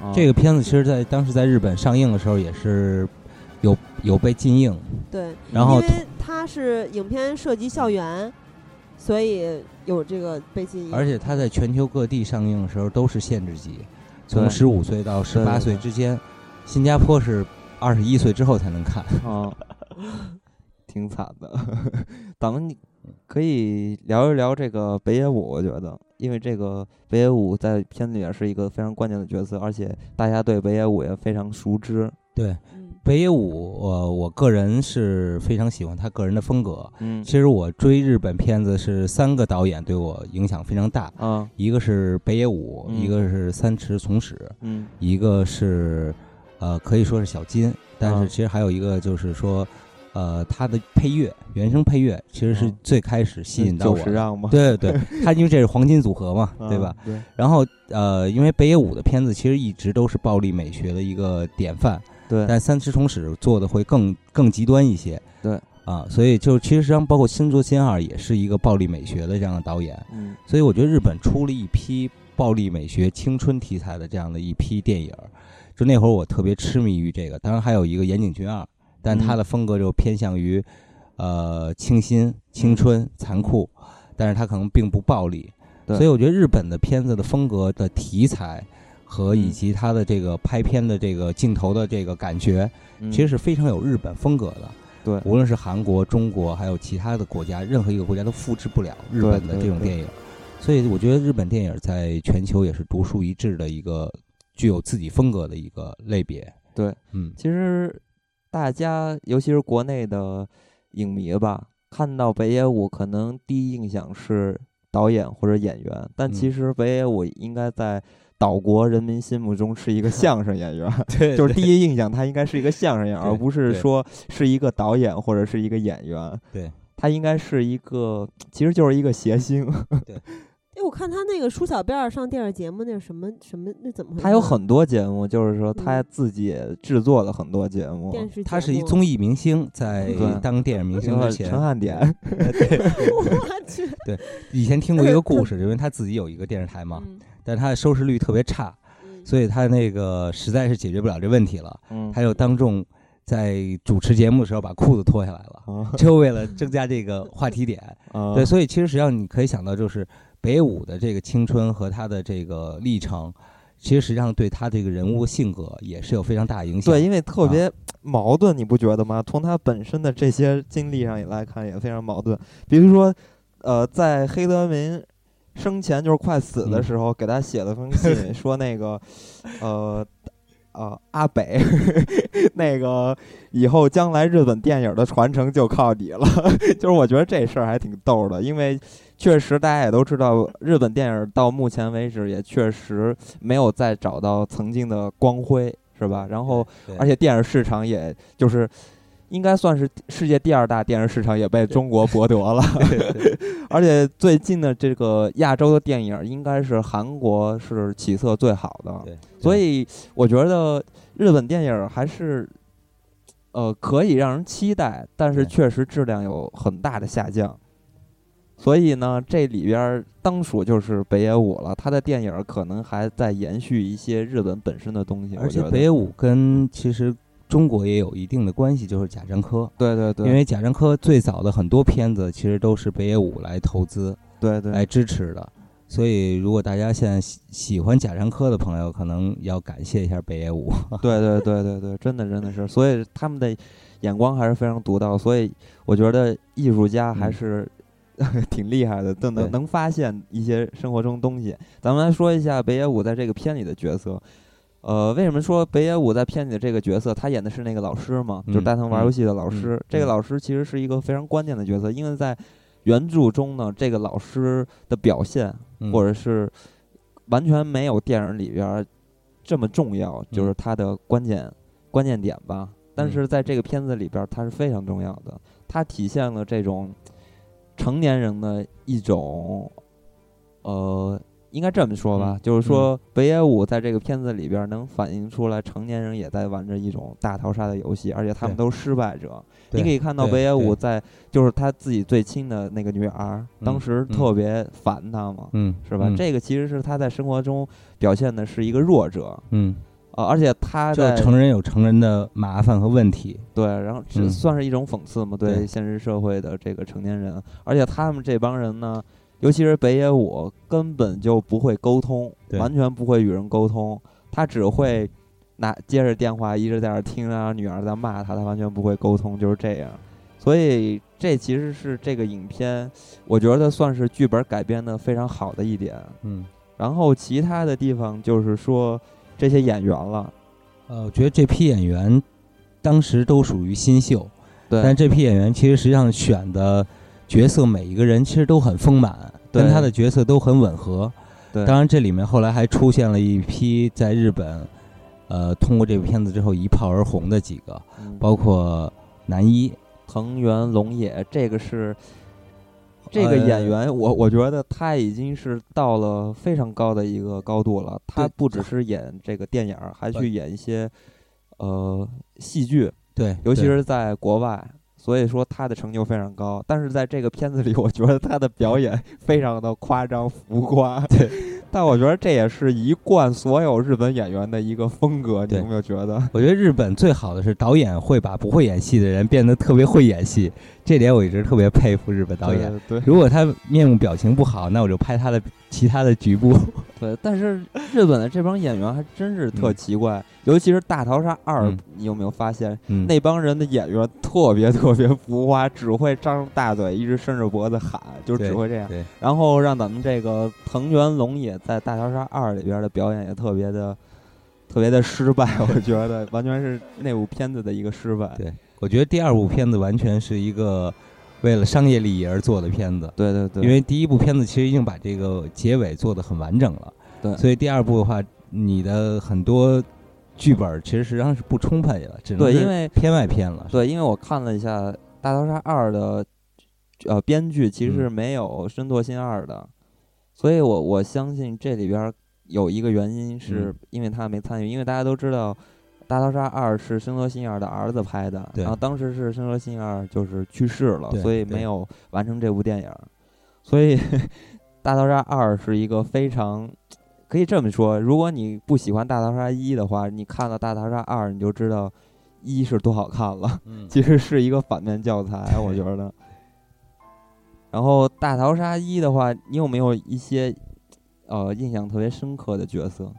哦这个片子其实在当时在日本上映的时候也是有有被禁映，对，然后因为它是影片涉及校园，所以有这个被禁映。而且它在全球各地上映的时候都是限制级，从对十五岁到十八岁之间，新加坡是二十一岁之后才能看。啊，挺惨的。咱们可以聊一聊这个北野武，我觉得，因为这个北野武在片子里也是一个非常关键的角色，而且大家对北野武也非常熟知。对嗯，北野武，我我个人是非常喜欢他个人的风格。嗯其实我追日本片子是三个导演对我影响非常大，啊一个是北野武，嗯一个是三池崇史，嗯一个是呃可以说是小金，但啊是其实还有一个就是说，呃，他的配乐原声配乐其实是啊最开始吸引到我？对对 对，他因为这是黄金组合嘛，啊对吧？？对，然后呃，因为北野武的片子其实一直都是暴力美学的一个典范，对，但三只虫史做的会更更极端一些。对啊，所以就其实实际上包括新作新二也是一个暴力美学的这样的导演，嗯所以我觉得日本出了一批暴力美学、青春题材的这样的一批电影。就那会儿我特别痴迷于这个，当然还有一个岩井俊二，但他的风格就偏向于呃清新、青春、残酷，但是他可能并不暴力。对所以我觉得日本的片子的风格的题材和以嗯及它的这个拍片的这个镜头的这个感觉，嗯其实是非常有日本风格的。对无论是韩国、中国，还有其他的国家，任何一个国家都复制不了日本的这种电影。所以我觉得日本电影在全球也是独树一帜的一个具有自己风格的一个类别。对，嗯，其实大家尤其是国内的影迷吧，看到北野武可能第一印象是导演或者演员，但其嗯实北野武应该在岛国人民心目中是一个相声演员。对就是第一印象，他应该是一个相声演员，而不是说是一个导演或者是一个演员。对，他应该是一个，其实就是一个谐星。对 哎，我看他那个舒小辫儿上电视节目，那是什么什么？那怎么？他有很多节目，就是说嗯他自己制作了很多节目。电视，他是一综艺明星，在当电影明星之前陈，汉典，我去，以前听过一个故事，因为他自己有一个电视台嘛，嗯但是他的收视率特别差，嗯所以他那个实在是解决不了这问题了，嗯，他就当众在主持节目的时候把裤子脱下来了。啊就为了增加这个话题点，啊对，所以其实实际上你可以想到，就是北野武的这个青春和他的这个历程，其实实际上对他这个人物性格也是有非常大的影响。对，因为特啊别矛盾，你不觉得吗？从他本身的这些经历上来看，也非常矛盾。比如说，呃，在黑泽明生前就是快死的嗯时候，给他写了封信，说那个，呃。呃，阿北，那个以后将来日本电影的传承就靠你了。就是我觉得这事儿还挺逗的，因为确实大家也都知道，日本电影到目前为止也确实没有再找到曾经的光辉，是吧？然后，而且电影市场也就是应该算是世界第二大电影市场，也被中国剥夺了。而且最近的这个亚洲的电影，应该是韩国是起色最好的，对，所以我觉得日本电影还是。呃，可以让人期待，但是确实质量有很大的下降。所以呢，这里边儿当属就是北野武了，他的电影可能还在延续一些日本本身的东西。而且北野武跟其实中国也有一定的关系，就是贾樟柯。对对对，因为贾樟柯最早的很多片子其实都是北野武来投资、对对来支持的，所以如果大家现在喜喜欢贾樟柯的朋友，可能要感谢一下北野武。对对对对对，真的真的是，所以他们的眼光还是非常独到，所以我觉得艺术家还嗯是、挺厉害的，都能能发现一些生活中东西。咱们来说一下北野武在这个片里的角色。呃，为什么说北野武在片里的这个角色，他演的是那个老师嘛，就是嗯带他们玩嗯游戏的老师。嗯这个嗯老师其实是一个非常关键的角色，因为在原著中呢，这个老师的表现嗯。或者是完全没有电影里边儿这么重要，就是他的关键关键点吧。但嗯是在这个片子里边儿，它是非常重要的，他体现了这种成年人的一种，呃，应该这么说吧，嗯就是说北野武在这个片子里边儿能反映出来，成年人也在玩着一种大逃杀的游戏，而且他们都是失败者。你可以看到北野武在就是他自己最亲的那个女儿，当嗯时嗯特别烦他嘛，嗯，是吧？嗯这个其实是他在生活中表现的是一个弱者嗯，啊、而且他就在成人有成人的麻烦和问题。对，然后这嗯算是一种讽刺嘛，对对现实社会的这个成年人，而且他们这帮人呢，尤其是北野武，根本就不会沟通，完全不会与人沟通，他只会拿接着电话一直在那儿听啊，女儿在骂他，他完全不会沟通，就是这样。所以这其实是这个影片，我觉得算是剧本改编的非常好的一点。嗯，然后其他的地方就是说这些演员了，呃，我觉得这批演员当时都属于新秀，对，但这批演员其实实际上选的角色每一个人其实都很丰满，跟他的角色都很吻合。对。当然这里面后来还出现了一批在日本，呃，通过这部片子之后一炮而红的几个，嗯。包括男一，藤原龙也，这个是这个呃演员，我我觉得他已经是到了非常高的一个高度了。他不只是演这个电影，还去演一些呃戏剧，对，尤其是在国外，所以说他的成就非常高。但是在这个片子里，我觉得他的表演非常的夸张浮夸。对，但我觉得这也是一贯所有日本演员的一个风格，你有没有觉得？我觉得日本最好的是导演会把不会演戏的人变得特别会演戏，这点我一直特别佩服日本导演。对对如果他面部表情不好，那我就拍他的其他的局部。对，但是日本的这帮演员还真是特嗯奇怪，尤其是《大逃杀二》嗯你有没有发现？嗯，那帮人的演员特别特别浮夸，只会张着大嘴，一直伸着脖子喊，就只会这样。对然后让咱们这个藤原龙也在《大逃杀二》里边的表演也特别的、特别的失败，我觉得完全是那部片子的一个失败。对我觉得第二部片子完全是一个为了商业利益而做的片子。对对对，因为第一部片子其实已经把这个结尾做得很完整了，对所以第二部的话，你的很多剧本其实实际上是不充沛的，只能对因为片外片了。对，因为我看了一下《大逃杀二》的呃编剧，其实是嗯没有深作新二的，所以我我相信这里边有一个原因是嗯因为他没参与，因为大家都知道。《大逃杀二》是深作新二的儿子拍的，然后当时是深作新二就是去世了，所以没有完成这部电影。所以，《大逃杀二》是一个非常可以这么说，如果你不喜欢《大逃杀一》的话，你看了《大逃杀二》，你就知道一是多好看了。嗯，其实是一个反面教材，我觉得。然后大逃杀一的话，你有没有一些呃印象特别深刻的角色？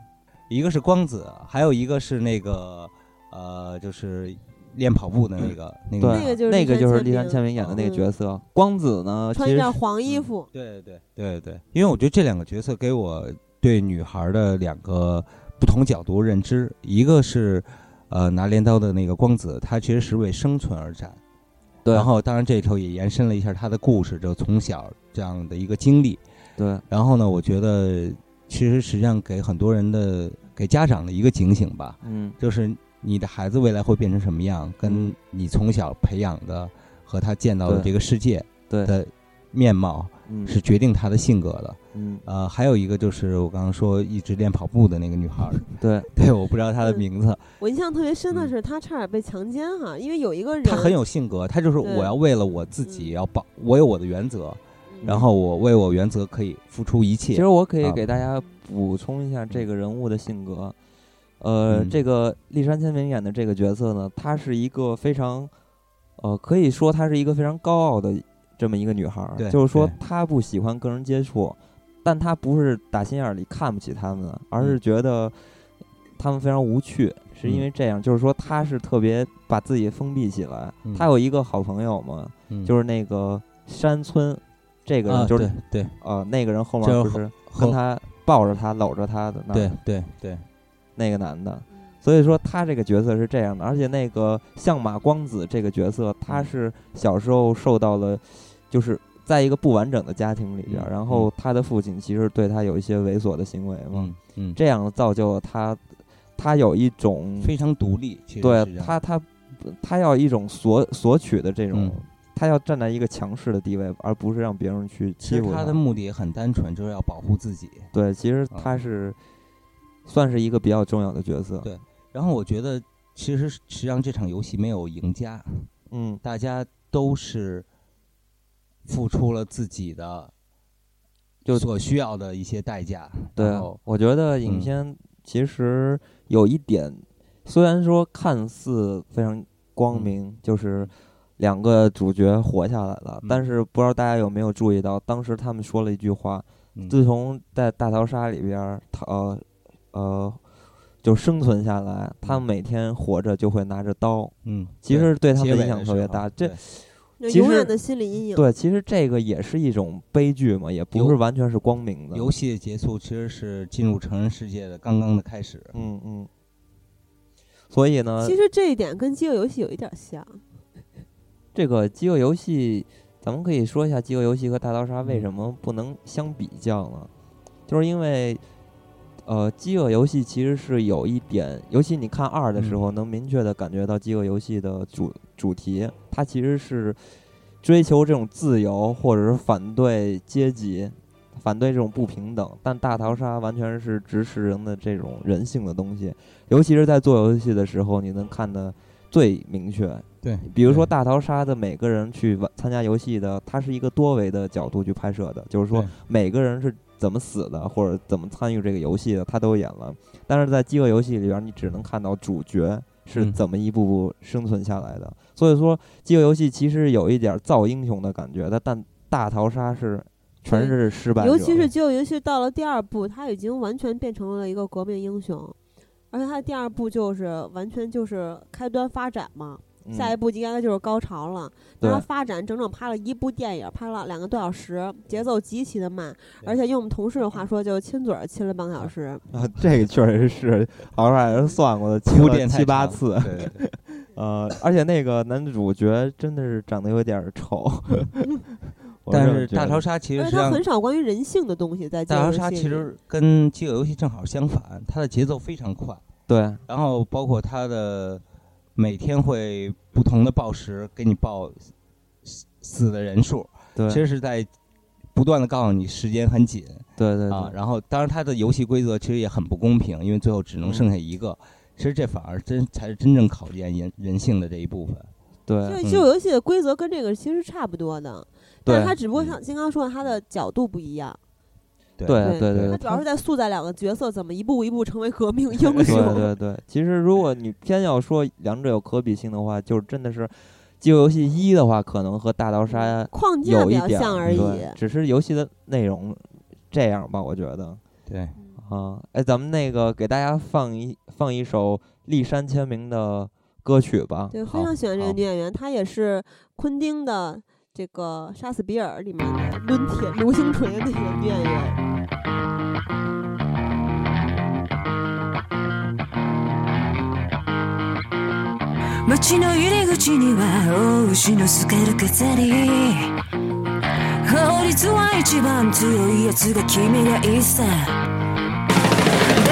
一个是光子，还有一个是那个呃，就是练跑步的那个那个对，那个就是那个立山千就是立山明千明演的那个嗯角色。光子呢，穿一件黄衣服，对对对对，因为我觉得这两个角色给我对女孩的两个不同角度认知，一个是呃拿镰刀的那个光子，她其实是为生存而战，对，然后当然这里头也延伸了一下她的故事，就从小这样的一个经历。对然后呢，我觉得其实实际上给很多人的给家长的一个警醒吧，嗯。就是你的孩子未来会变成什么样，跟嗯。你从小培养的和他见到的这个世界对。的面貌嗯。是决定他的性格的。嗯。呃，还有一个就是我刚刚说一直练跑步的那个女孩儿，对。对，我不知道她的嗯名字，我印象特别深的嗯。是，她差点被强奸哈，因为有一个人她很有性格，她就是我要为了我自己嗯。要保，我有我的原则，嗯然后我为我原则可以付出一切。其实我可以啊给大家补充一下这个人物的性格。呃，嗯这个立山千明演的这个角色呢，她是一个非常，呃，可以说她是一个非常高傲的这么一个女孩儿。对就是说她不喜欢跟人接触，但她不是打心眼儿里看不起他们，而是嗯觉得他们非常无趣。是因嗯为这样，就是说她是特别把自己封闭起来。嗯她有一个好朋友嘛，嗯就是那个山村，这个人啊，就是对对。呃，那个人后面就是不是跟他抱着他、搂着他的那对对对，那个男的，嗯。所以说他这个角色是这样的，而且那个相马光子这个角色，他嗯。是小时候受到了，就是在一个不完整的家庭里边，嗯然后他的父亲其实对他有一些猥琐的行为嘛，嗯嗯，这样造就了他，他有一种非常独立，对他他他要一种索索取的这种。嗯他要站在一个强势的地位，而不是让别人去欺负他的目的也很单纯，就是要保护自己。对，其实啊他是算是一个比较重要的角色。对然后我觉得，其实实际上这场游戏没有赢家，嗯，大家都是付出了自己的就所需要的一些代价。对，我觉得影嗯片其实有一点，虽然说看似非常光嗯明，就是两个主角活下来了，嗯但是不知道大家有没有注意到，当时他们说了一句话：嗯自从在大逃杀里边儿，他呃呃就生存下来，他们嗯每天活着就会拿着刀，嗯，其实对他们的影响特别大。这对其实永远的心理阴影。对，其实这个也是一种悲剧嘛，也不是完全是光明的。游戏的结束其实是进入成人世界的刚刚的开始。嗯嗯。所以呢，其实这一点跟饥饿游戏有一点像。这个饥饿游戏，咱们可以说一下饥饿游戏和大逃杀为嗯什么不能相比较呢？就是因为，呃，饥饿游戏其实是有一点，尤其你看二的时嗯候，能明确的感觉到饥饿游戏的主主题，它其实是追求这种自由，或者是反对阶级，反对这种不平等，但大逃杀完全是直视人的这种人性的东西，尤其是在做游戏的时候，你能看得最明确。对，比如说大逃杀的每个人去玩参加游戏的，它是一个多维的角度去拍摄的，就是说每个人是怎么死的，或者怎么参与这个游戏的，他都演了。但是在饥饿游戏里边，你只能看到主角是嗯。怎么一步步生存下来的。所以说，饥饿游戏其实有一点造英雄的感觉的，但大逃杀是全是失败者，尤其是饥饿游戏到了第二部，他已经完全变成了一个革命英雄，而且他第二部就是完全就是开端发展嘛，嗯下一步应该就是高潮了。但对他发展整整拍了一部电影，拍了两个多小时，节奏极其的慢，而且用我们同事的话说，就亲嘴儿亲了半个小时。啊，这个确实是，好像还是算过的，铺亲了七八次。对对对呃，而且那个男主角真的是长得有点儿丑，我但是大逃杀其实而实际上且他很少关于人性的东西在大逃杀其实跟饥饿游戏正好相反，它的节奏非常快，对然后包括它的每天会不同的报时给你报死死的人数，对其实是在不断的告诉你时间很紧对对对，啊。然后当然它的游戏规则其实也很不公平，因为最后只能嗯剩下一个。其实这反而真才是真正考验人人性的这一部分。就对是饥饿游戏的规则跟这个其实差不多的，但是对它只不过嗯像金刚说的，它的角度不一样。对对对对它主要是在塑造两个角色怎么一步一步成为革命英对雄。对对，其实如果你偏要说两者有可比性的话，就真的是《饥饿游戏一》的话，可能和大逃杀框架比较有一点儿像而已。对只是游戏的内容这样吧，我觉得对，啊，哎，咱们那个给大家放一放一首立山签名的歌曲吧，对，非常喜欢这个女演员，她也是昆汀的这个《杀死比尔》里面的抡铁流星锤的那个女演员。街の入り口には大牛の透ける飾り。法律は一番強いやつが決めりゃいいさだ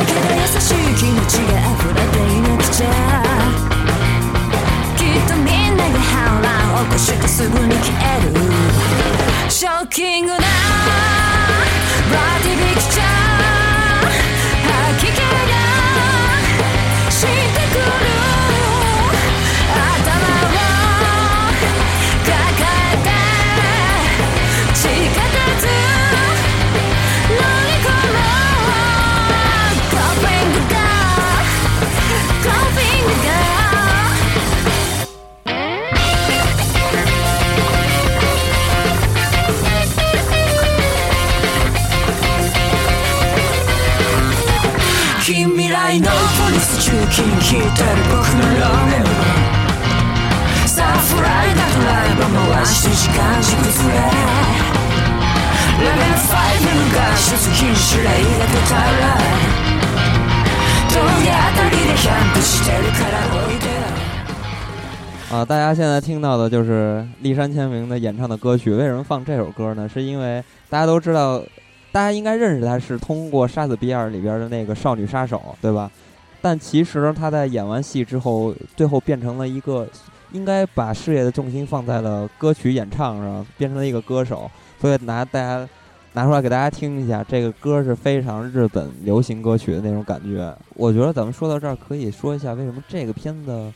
けど優しい気持ちが溢れていなくちゃ。きっとみんなが反乱起こしてすぐに消える。ショッキングなバーティビクチャー家现在听到的就是立山签名的演唱的歌曲。为什么放这首歌呢？是因为大家都知道，大家应该认识他是通过《杀死比尔》里边的那个少女杀手，对吧？但其实他在演完戏之后，最后变成了一个应该把事业的重心放在了歌曲演唱上，变成了一个歌手。所以拿大家拿出来给大家听一下，这个歌是非常日本流行歌曲的那种感觉。我觉得咱们说到这儿，可以说一下为什么这个片子。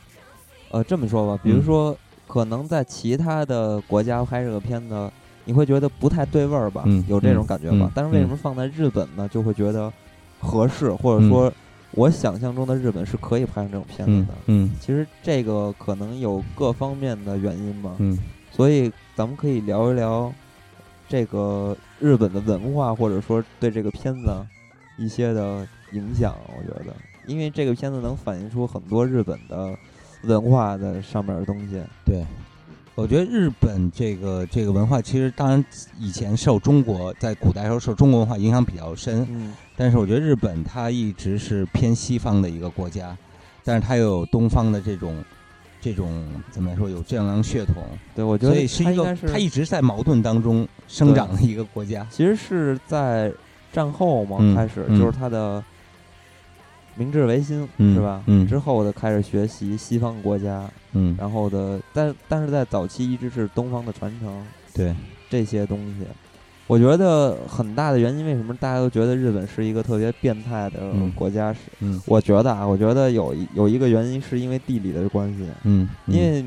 呃，这么说吧，比如嗯说，可能在其他的国家拍这个片子，你会觉得不太对味儿吧？嗯有这种嗯感觉吧？嗯但是为什嗯么放在日本呢？就会觉得合适，或者说，我想象中的日本是可以拍成这种片子嗯的。嗯其实这个可能有各方面的原因吧，嗯所以咱们可以聊一聊这个日本的文化，或者说对这个片子一些的影响。我觉得，因为这个片子能反映出很多日本的文化的上面的东西。对，我觉得日本这个这个文化，其实当然以前受中国在古代时候受中国文化影响比较深，嗯，但是我觉得日本它一直是偏西方的一个国家，但是它又有东方的这种这种怎么说有这样的血统，对，我觉得所以是一个它一直在矛盾当中生长的一个国家。其实是在战后嘛、嗯开始，嗯。就是他的明治维新、嗯是吧？嗯。之后的开始学习西方国家，嗯，然后的，但但是在早期一直是东方的传承对，这些东西。我觉得很大的原因，为什么大家都觉得日本是一个特别变态的嗯国家？是，嗯我觉得啊，我觉得有一有一个原因是因为地理的关系，嗯，因为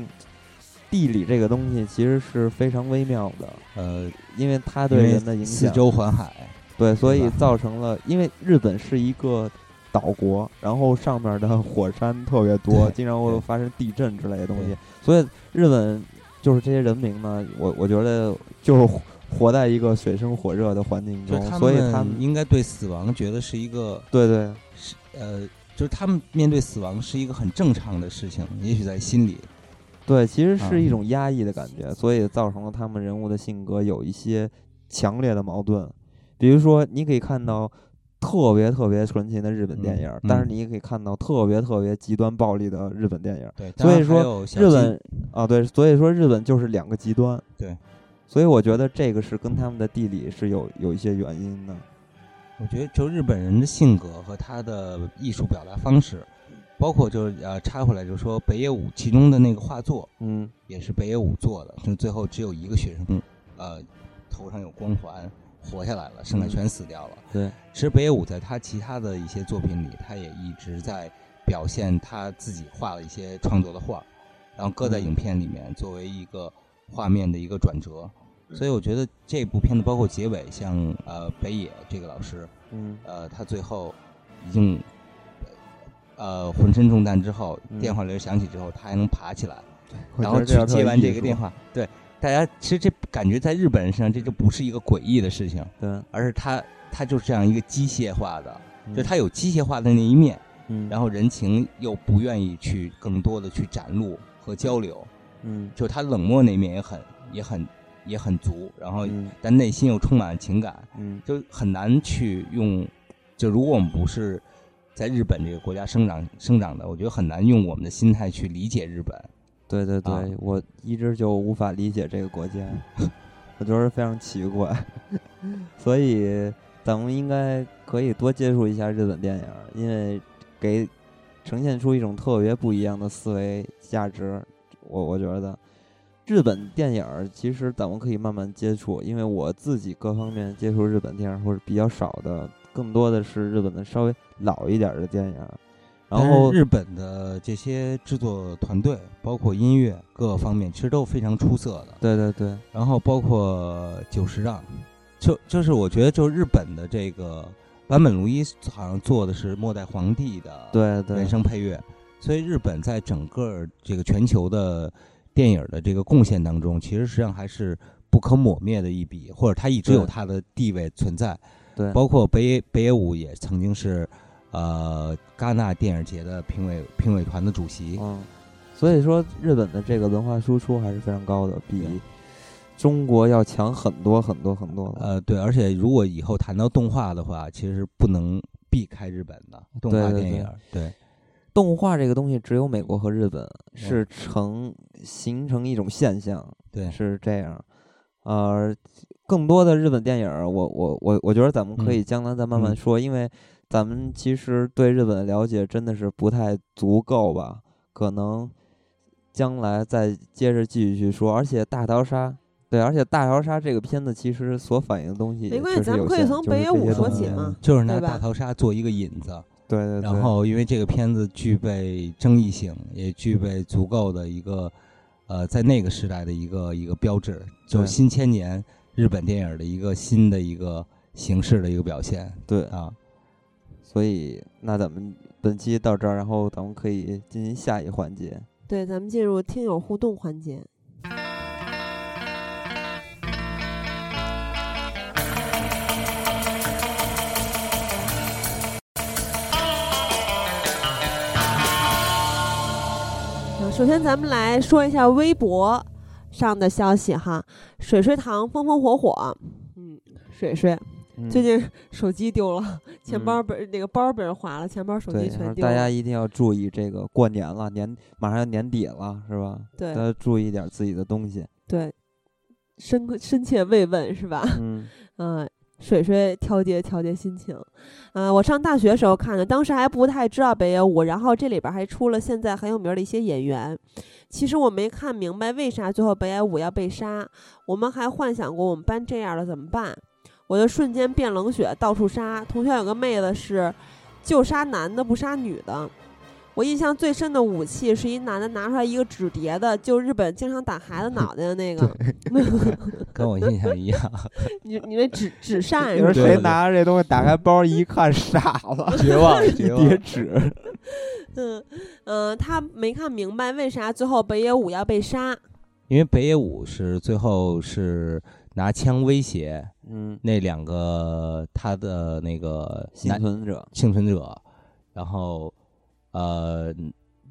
地理这个东西其实是非常微妙的，呃，因为它对人的影四响，周环海，对，所以造成了，因为日本是一个岛国，然后上面的火山特别多，经常会发生地震之类的东西，所以日本就是这些人民呢，我我觉得就是活活在一个水深火热的环境中，所以他们们应该对死亡觉得是一个对对。是呃，就是他们面对死亡是一个很正常的事情，也许在心里，对，其实啊是一种压抑的感觉，所以造成了他们人物的性格有一些强烈的矛盾。比如说，你可以看到特别特别纯情的日本电嗯影，但是嗯你也可以看到特别特别极端暴力的日本电影。对，所以说日本啊，对，所以说日本就是两个极端。对，所以我觉得这个是跟他们的地理是有有一些原因的。我觉得就日本人的性格和他的艺术表达方式，包括就是呃插回来就是说北野武其中的那个画作嗯也是北野武做的，就最后只有一个学生，呃，头上有光环活下来了，剩下嗯全死掉了。对，其实北野武在他其他的一些作品里，他也一直在表现他自己画了一些创作的画，然后搁在嗯影片里面作为一个画面的一个转折。所以我觉得这部片子包括结尾，像呃北野这个老师，嗯呃，他最后已经呃浑身中弹之后，嗯电话铃响起之后，他还能爬起来，我然后去接完这个电话。对，大家其实这感觉在日本人身上，这就不是一个诡异的事情，对，而是他他就是这样一个机械化的，就嗯他有机械化的那一面，嗯，然后人情又不愿意去更多的去展露和交流，嗯。就他冷漠那一面也很也很也很足，然后嗯。但内心又充满了情感，嗯。就很难去用。就如果我们不是在日本这个国家生长生长的，我觉得很难用我们的心态去理解日本。对对对，啊我一直就无法理解这个国家，我觉得非常奇怪，所以咱们应该可以多接触一下日本电影，因为给呈现出一种特别不一样的思维价值。我我觉得日本电影儿其实咱们可以慢慢接触，因为我自己各方面接触日本电影或者比较少的，更多的是日本的稍微老一点儿的电影儿。然后日本的这些制作团队，包括音乐各个方面，其实都非常出色的。对对对，然后包括久石让，就就是我觉得，就日本的这个坂本龙一好像做的是末代皇帝的对对原声配乐，所以日本在整个这个全球的电影的这个贡献当中，其实实际上还是不可抹灭的一笔，或者它一直有对它的地位存在。对，包括北野北野武也曾经是呃戛纳电影节的评委评委团的主席。嗯，所以说日本的这个文化输出还是非常高的，比中国要强很多很多很多。呃，对，而且如果以后谈到动画的话，其实不能避开日本的动画电影。对动画这个东西只有美国和日本嗯是成形成一种现象，对是这样。呃，更多的日本电影儿，我我我我觉得咱们可以嗯将来再慢慢嗯说，因为咱们其实对日本的了解真的是不太足够吧，可能将来再接着继续去说。而且大逃杀，对，而且大逃杀这个片子其实所反映的东西没关系咱们可以从北野武说起嘛嗯就是拿大逃杀做一个引子，对对对，然后因为这个片子具备争议性，也具备足够的一个呃，在那个时代的一个一个标志，就是新千年日本电影的一个新的一个形式的一个表现对，啊。所以那咱们本期到这儿，然后咱们可以进行下一环节。对，咱们进入听友互动环节。首先，咱们来说一下微博上的消息哈，水水糖风风火火，嗯，水水嗯最近手机丢了，钱嗯包被那个包被人划了，钱包、手，机全丢了。大家一定要注意这个过年了，年马上要年底了，是吧？对大家注意点自己的东西。对，深刻深切慰问是吧？嗯 嗯，水水调节调节心情。嗯、我上大学时候看的，当时还不太知道北野武，然后这里边还出了现在很有名的一些演员。其实我没看明白为啥最后北野武要被杀，我们还幻想过我们班这样了怎么办。我就瞬间变冷血，到处杀。同学有个妹子是就杀男的不杀女的。我印象最深的武器是一男的拿出来一个纸叠的，就日本经常打孩子脑袋的那个。跟我印象一样，你你那纸纸扇你说是？谁拿着这东西打开包一看傻了，绝望绝望。叠纸。嗯 嗯、呃他没看明白为啥最后北野武要被杀。因为北野武是最后是拿枪威胁嗯，那两个他的那个幸存者。幸存者，然后呃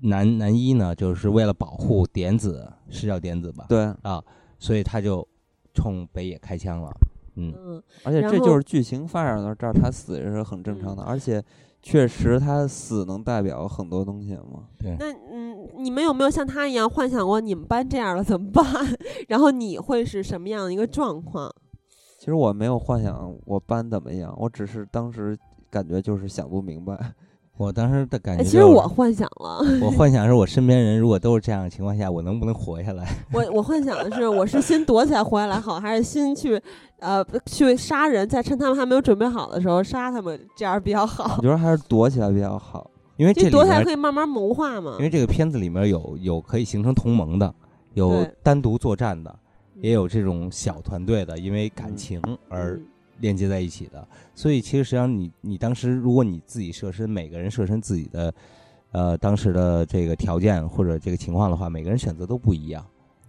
男男一呢，就是为了保护点子，是叫点子吧？对，啊，所以他就冲北野开枪了。嗯，嗯，而且这就是剧情发展到这儿，他死也是很正常的，而且确实他死能代表很多东西吗。对。那嗯，你们有没有像他一样幻想过你们班这样了怎么办？然后你会是什么样的一个状况？其实我没有幻想我班怎么样，我只是当时感觉就是想不明白。我当时的感哎，觉、就是，其实我幻想了，我幻想是我身边人如果都是这样的情况下，我能不能活下来？我我幻想的是，我是先躲起来活下来好，还是先去呃去杀人，再趁他们还没有准备好的时候杀他们，这样比较好我。觉得还是躲起来比较好。因为这躲起来可以慢慢谋划嘛因。为这个片子里面有有可以形成同盟的，有单独作战的，也有这种小团队的，因为感嗯情而嗯链接在一起的。所以其实实际上你你当时如果你自己设身，每个人设身自己的呃当时的这个条件或者这个情况的话，每个人选择都不一样。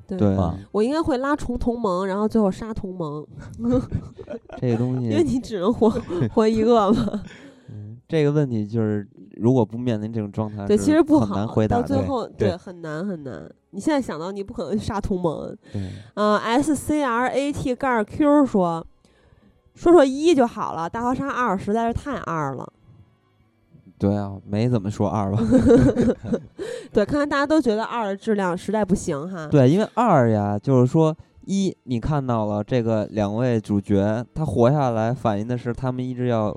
对我应该会拉重同盟，然后最后杀同盟，这个东西因为，你只能活 活一个嘛。嗯这个问题就是，如果不面临这种状态，对，其实不好，很难回答。到最后对很难很难。你现在想到你不可能杀同盟。对，呃，S C R A T 杠 Q 说，说说一就好了，大逃杀二实在是太二了。对啊，没怎么说二吧。对，看来大家都觉得二的质量实在不行哈。对，因为二呀，就是说一，你看到了这个两位主角他活下来，反映的是他们一直要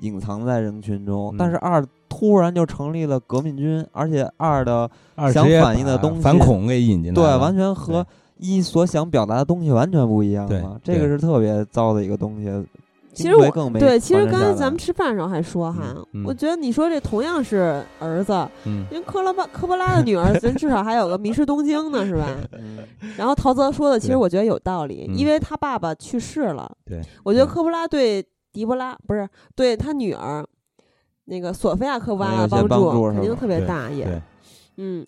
隐藏在人群中，但嗯是二突然就成立了革命军，而且二的想反映的东西反恐给引进来对，完全和一所想表达的东西完全不一样对了，这个是特别糟的一个东西。其实我更没对，其实刚才咱们吃饭的时候还说哈，嗯嗯我觉得你说这同样是儿子，嗯因为科拉巴科波拉的女儿，咱至少还有个《迷失东京》呢，是吧？嗯然后陶泽说的，其实我觉得有道理，嗯因为他爸爸去世了。对，我觉得嗯科波拉对迪波拉不是对他女儿那个索菲亚科波拉的帮助肯定特别大也，对，嗯。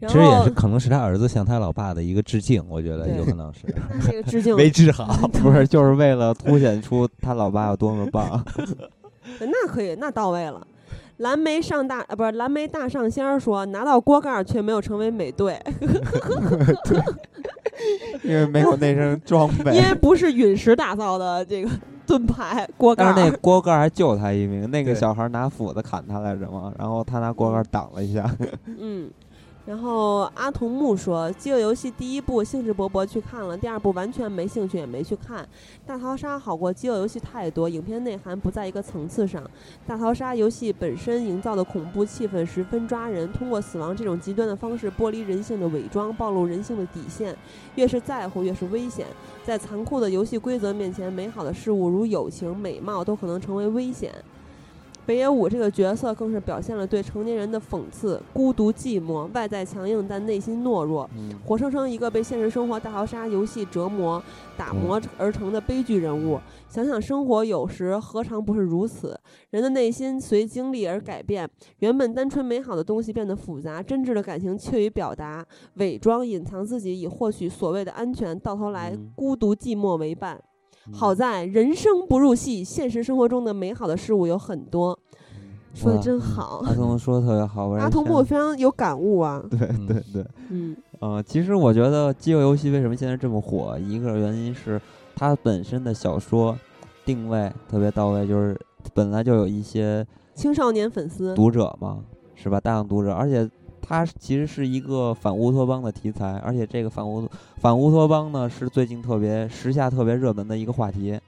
然其实也是可能是他儿子向他老爸的一个致敬，我觉得有可能是 那这个致敬，没治好。不是，就是为了凸显出他老爸有多么棒。那可以，那到位了。蓝莓上大啊，不是蓝莓大上仙儿说拿到锅盖儿却没有成为美队，因为没有那身装备因。为不是陨石打造的这个盾牌锅盖儿。但是那锅盖还救他一命，那个小孩拿斧子砍他来着嘛，然后他拿锅盖挡了一下。嗯，然后阿童木说，《饥饿游戏》第一部兴致勃勃去看了，第二部完全没兴趣也没去看。大逃杀好过《饥饿游戏》太多，影片内涵不在一个层次上。大逃杀游戏本身营造的恐怖气氛十分抓人，通过死亡这种极端的方式剥离人性的伪装，暴露人性的底线。越是在乎，越是危险。在残酷的游戏规则面前，美好的事物如友情、美貌都可能成为危险。北野武这个角色更是表现了对成年人的讽刺：孤独、寂寞，外在强硬但内心懦弱，嗯，活生生一个被现实生活大逃杀游戏折磨、打磨而成的悲剧人物。想想生活有时何尝不是如此？人的内心随经历而改变，原本单纯美好的东西变得复杂，真挚的感情怯于表达，伪装隐藏自己以获取所谓的安全，到头来嗯孤独寂寞为伴。嗯好在人生不入戏，现实生活中的美好的事物有很多。说的真好，阿童说的特别好，阿童木非常有感悟啊。对嗯对对，嗯呃，其实我觉得《饥饿游戏》为什么现在这么火，一个原因是它本身的小说定位特别到位，就是本来就有一些青少年粉丝，读者嘛，是吧？大量读者，而且它其实是一个反乌托邦的题材，而且这个反乌反乌托邦呢是最近特别时下特别热门的一个话题，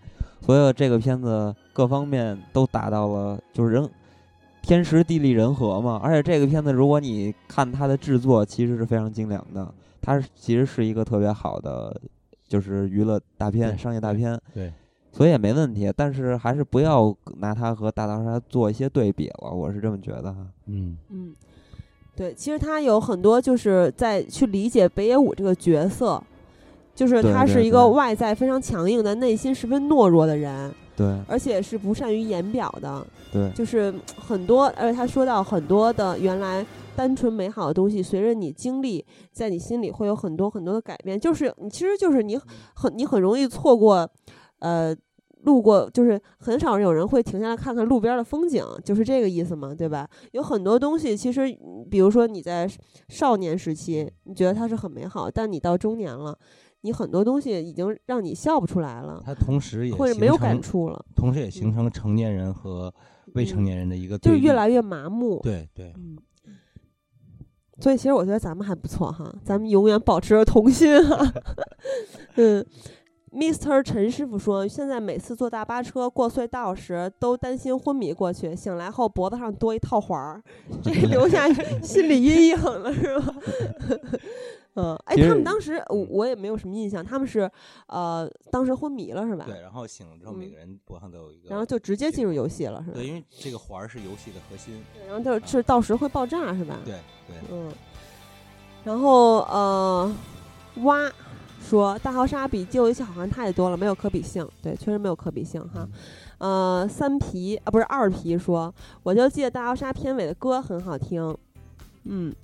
所以这个片子各方面都达到了就是人天时地利人和嘛。而且这个片子如果你看它的制作，其实是非常精良的，它其实是一个特别好的就是娱乐大片、商业大片。对，所以也没问题。但是还是不要拿它和大逃杀做一些对比了，我是这么觉得哈。嗯嗯，对，其实他有很多就是在去理解北野武这个角色，就是他是一个外在非常强硬，但内心十分懦弱的人，对而且是不善于言表的。对就是很多，而且他说到很多的原来单纯美好的东西，随着你经历，在你心里会有很多很多的改变。就是你其实就是你很你很容易错过，呃。路过就是很少有人会停下来看看路边的风景，就是这个意思嘛，对吧？有很多东西，其实嗯比如说你在少年时期，你觉得它是很美好，但你到中年了，你很多东西已经让你笑不出来了，它同时也或者没有感触了，同时也形成成年人和未成年人的一个就越来越麻木。对对，嗯，所以其实我觉得咱们还不错哈，咱们永远保持着童心哈。嗯 ，Mr. 陈师傅说，现在每次坐大巴车过隧道时，都担心昏迷过去，醒来后脖子上多一套环儿，这留下 心理阴影了是吧？嗯，哎，他们当时我我也没有什么印象，他们是呃当时昏迷了是吧？对，然后醒了之后，每嗯个人脖子上都有一个，然后就直接进入游戏了是吧？对，因为这个环儿是游戏的核心，对然后就是到时会爆炸是吧？对对，嗯，然后呃，蛙说大逃杀比旧游戏好看太多了，没有可比性。对，确实没有可比性哈。呃，三皮啊，不是二皮说，我就记得大逃杀片尾的歌很好听。嗯，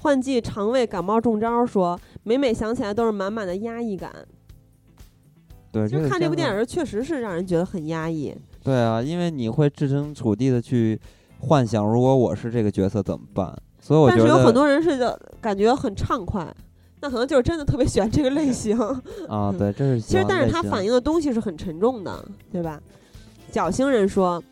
换季肠胃感冒中招说，每每想起来都是满满的压抑感。对，其实看这部电影确实是让人觉得很压抑。对啊，因为你会置身处地的去幻想，如果我是这个角色怎么办？所以我但觉得是有很多人是的感觉很畅快，那可能就是真的特别喜欢这个类型。啊，嗯对，这是其实，但是它反映的东西是很沉重的，对吧？角星人说，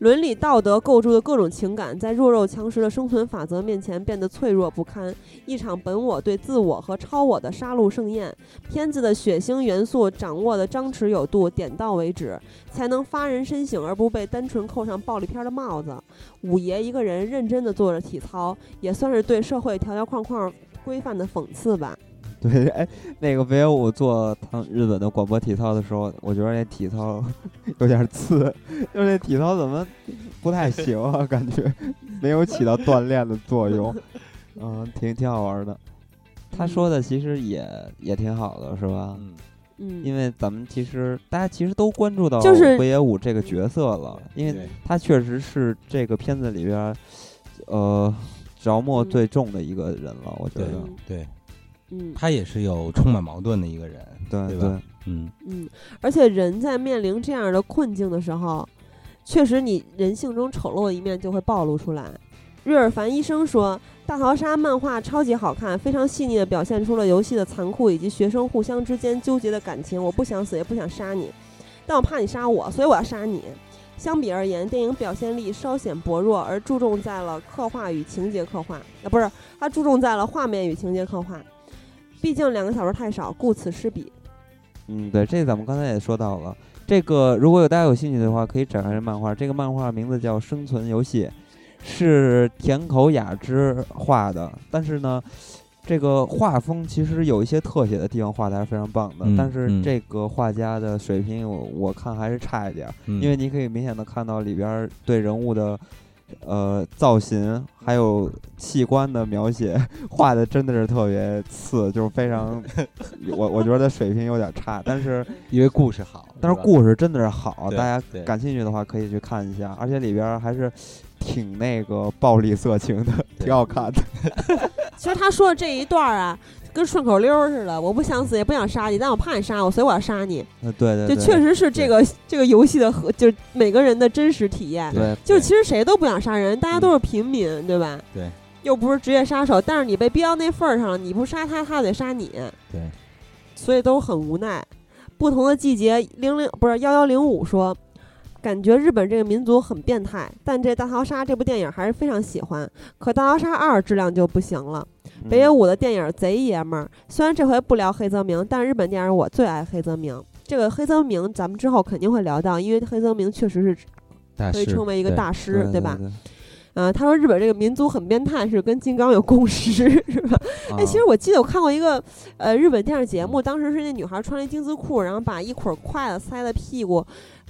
伦理道德构筑的各种情感，在弱肉强食的生存法则面前变得脆弱不堪。一场本我对自我和超我的杀戮盛宴，片子的血腥元素掌握的张弛有度，点到为止，才能发人深省，而不被单纯扣上暴力片的帽子。五爷一个人认真的做着体操，也算是对社会条条框框规范的讽刺吧。对，哎，那个北野武做他们日本的广播体操的时候，我觉得那体操有点次，就是那体操怎么不太行啊？感觉没有起到锻炼的作用，嗯，挺挺好玩的。他说的其实也也挺好的，是吧？嗯，嗯，因为咱们其实大家其实都关注到就是北野武这个角色了，因为他确实是这个片子里边儿，呃，着墨嗯最重的一个人了，我觉得。对，嗯他也是有充满矛盾的一个人，对对对吧？嗯，嗯，而且人在面临这样的困境的时候，确实你人性中丑陋的一面就会暴露出来。瑞尔凡医生说，《大逃杀》漫画超级好看，非常细腻的表现出了游戏的残酷以及学生互相之间纠结的感情。我不想死，也不想杀你，但我怕你杀我，所以我要杀你。相比而言，电影表现力稍显薄弱，而注重在了刻画与情节刻画，啊，不是，它注重在了画面与情节刻画。毕竟两个小时太少，顾此失彼。嗯，对，这咱们刚才也说到了。这个如果有大家有兴趣的话，可以展开这漫画。这个漫画名字叫《生存游戏》，是田口雅之画的。但是呢，这个画风其实有一些特写的地方画的还是非常棒的。嗯但是嗯这个画家的水平我，我看还是差一点儿，嗯因为你可以明显的看到里边儿对人物的。呃，造型还有器官的描写 画的真的是特别次，就是非常，我我觉得水平有点差，但是 因为故事好，但是吧故事真的是好，对大家对感兴趣的话可以去看一下，而且里边儿还是挺那个暴力色情的，挺好看的。其实他说的这一段儿啊，跟顺口溜儿似的。我不想死，也不想杀你，但我怕你杀我，所以我要杀你。呃，对对对，就确实是这个这个游戏的和，就是每个人的真实体验。对，就是其实谁都不想杀人，大家都是平民，对吧？对。又不是职业杀手，但是你被逼到那份儿上了，你不杀他，他得杀你，对，所以都很无奈。不同的季节，零零不是幺幺零五说，感觉日本这个民族很变态，但这《大逃杀》这部电影还是非常喜欢。可《大逃杀二》质量就不行了。嗯北野武的电影贼爷们儿，虽然这回不聊黑泽明，但日本电影我最爱黑泽明。这个黑泽明咱们之后肯定会聊到，因为黑泽明确实是大师可以称为一个对大师，对吧？对呃，他说日本这个民族很变态，是跟金刚有共识，是吧？啊哎，其实我记得我看过一个呃日本电视节目，当时是那女孩穿了一丁字裤，然后把一捆筷子塞在屁股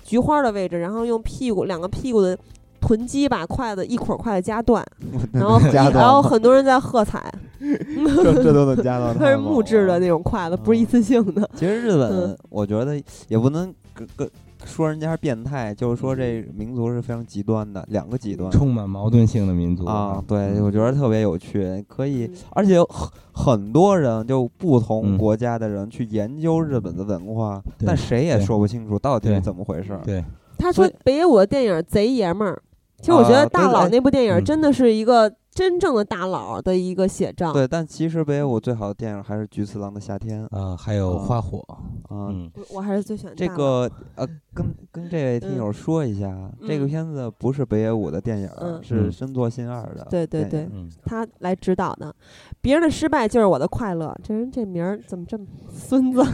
菊花的位置，然后用屁股两个屁股的臀肌把筷子一捆筷子夹断，然后然后很多人在喝彩，这这都能夹到 它是木质的那种筷子，不是一次性的。其实日本嗯，我觉得也不能跟跟说人家是变态，就是说这民族是非常极端的，两个极端。充满矛盾性的民族啊。对，嗯。我觉得特别有趣，可以嗯，而且有很很多人就不同嗯。国家的人去研究日本的文化，对但谁也说不清楚到底是怎么回事儿。对，他说北野武的电影贼爷们儿，其实我觉得大佬哎那部电影嗯。真的是一个真正的大佬的一个写照。对，但其实北野武最好的电影还是《菊次郎的夏天》呃，还有啊花火，啊。嗯，我还是最喜欢这个呃，跟 跟这位听嗯友说一下，这个嗯片子不是北野武的电影是嗯深作信二的。对对对，嗯，他来指导的。别人的失败就是我的快乐。这人这名儿怎么这么孙子？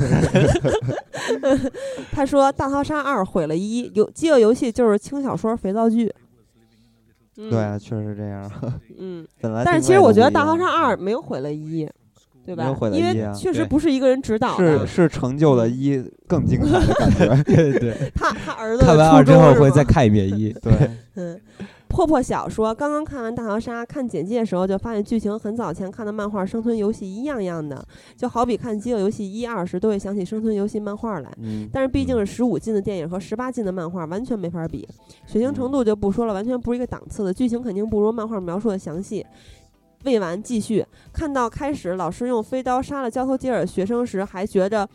他说《大逃杀二》毁了一，游饥饿游戏就是轻小说肥皂剧。嗯、对，啊，确实这样。嗯，本来但是其实我觉得《大逃杀二》没有毁了一，对吧？没有毁了？因一啊为确实不是一个人指导是的，是成就了一更精彩的感觉。对对，他他儿子看完二之后会再看一遍一，对，嗯，破破小说刚刚看完《大逃杀》，看简介的时候就发现剧情很早前看的漫画《生存游戏》一样样的，就好比看《饥饿游戏》一二时都会想起《生存游戏》漫画来。嗯，但是毕竟是十五禁的电影和十八禁的漫画，完全没法比。血腥程度就不说了，完全不是一个档次的。剧情肯定不如漫画描述的详细。未完继续，看到开始老师用飞刀杀了交头接耳学生时，还觉着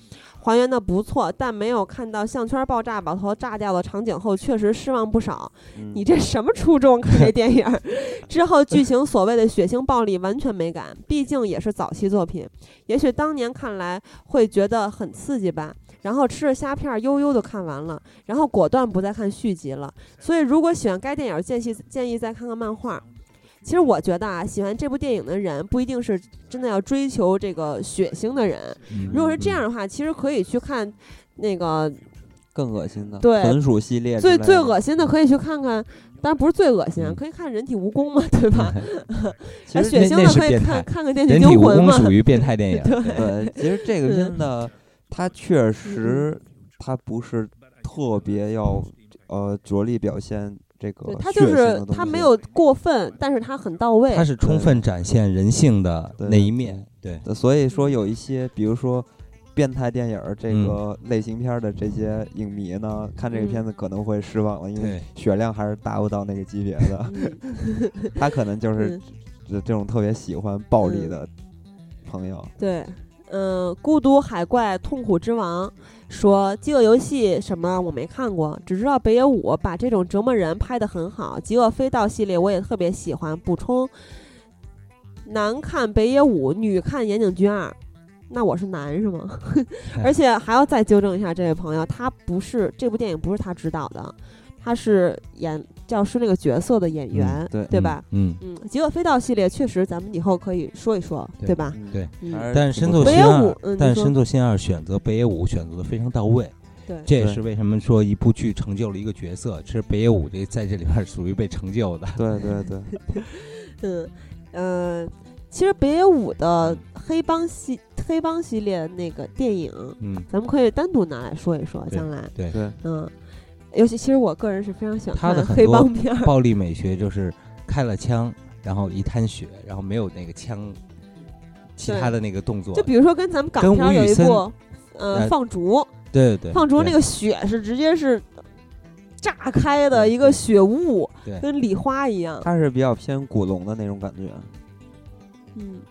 还原的不错，但没有看到项圈爆炸把头炸掉的场景后，确实失望不少。嗯你这什么初衷看这电影儿？之后剧情所谓的血腥暴力完全没感，毕竟也是早期作品，也许当年看来会觉得很刺激吧。然后吃着虾片儿悠悠的看完了，然后果断不再看续集了。所以如果喜欢该电影，建议建议再看看漫画。其实我觉得啊，喜欢这部电影的人不一定是真的要追求这个血腥的人。嗯如果是这样的话，其实可以去看那个更恶心的对豚鼠系列最，最恶心的，可以去看看。当然不是最恶心可以看人体蜈蚣嘛，对吧？其实那那腥的可以是变态看看个《电锯人体蜈惊魂》嘛。蚣属于变态电影，对对，其实这个嗯片子它确实它不是特别要呃着力表现这个对，他就是他没有过分，但是他很到位。他是充分展现人性的那一面，对，呃所以说有一些，比如说变态电影儿这嗯个类型片儿的这些影迷呢，看这个嗯片子可能会失望了，因为血量还是达不到那个级别的。嗯，他可能就是嗯这这种特别喜欢暴力嗯的朋友。对，嗯，孤独海怪痛苦之王说《饥饿游戏》什么我没看过，只知道北野武把这种折磨人拍得很好，《饥饿飞盗》系列我也特别喜欢。补充，男看北野武，女看岩井俊二。那我是男是吗？而且还要再纠正一下这位朋友，他不是这部电影不是他指导的，他是演教师那个角色的演员，对对吧？嗯？嗯，《极恶飞盗》系列确实，咱们以后可以说一说，对对吧？嗯。对，嗯，但是深作新但深作新二选择北野武选择的非常到位，对，这也是为什么说一部剧成就了一个角色。其实北野武这在这里边属于被成就的，对对对，嗯呃，其实北野武的黑帮系黑帮系列那个电影，嗯，咱们可以单独拿来说一说，将来，对，对。嗯，尤其其实我个人是非常喜欢他的很多帮片儿，暴力美学就是开了枪，然后一滩血，然后没有那个枪其对他的那个动作，就比如说跟咱们港跟片儿有一部，呃，呃放逐，对对对，放逐那个血是直接是炸开的一个血雾，对跟礼花一样。它是比较偏古龙的那种感觉。嗯，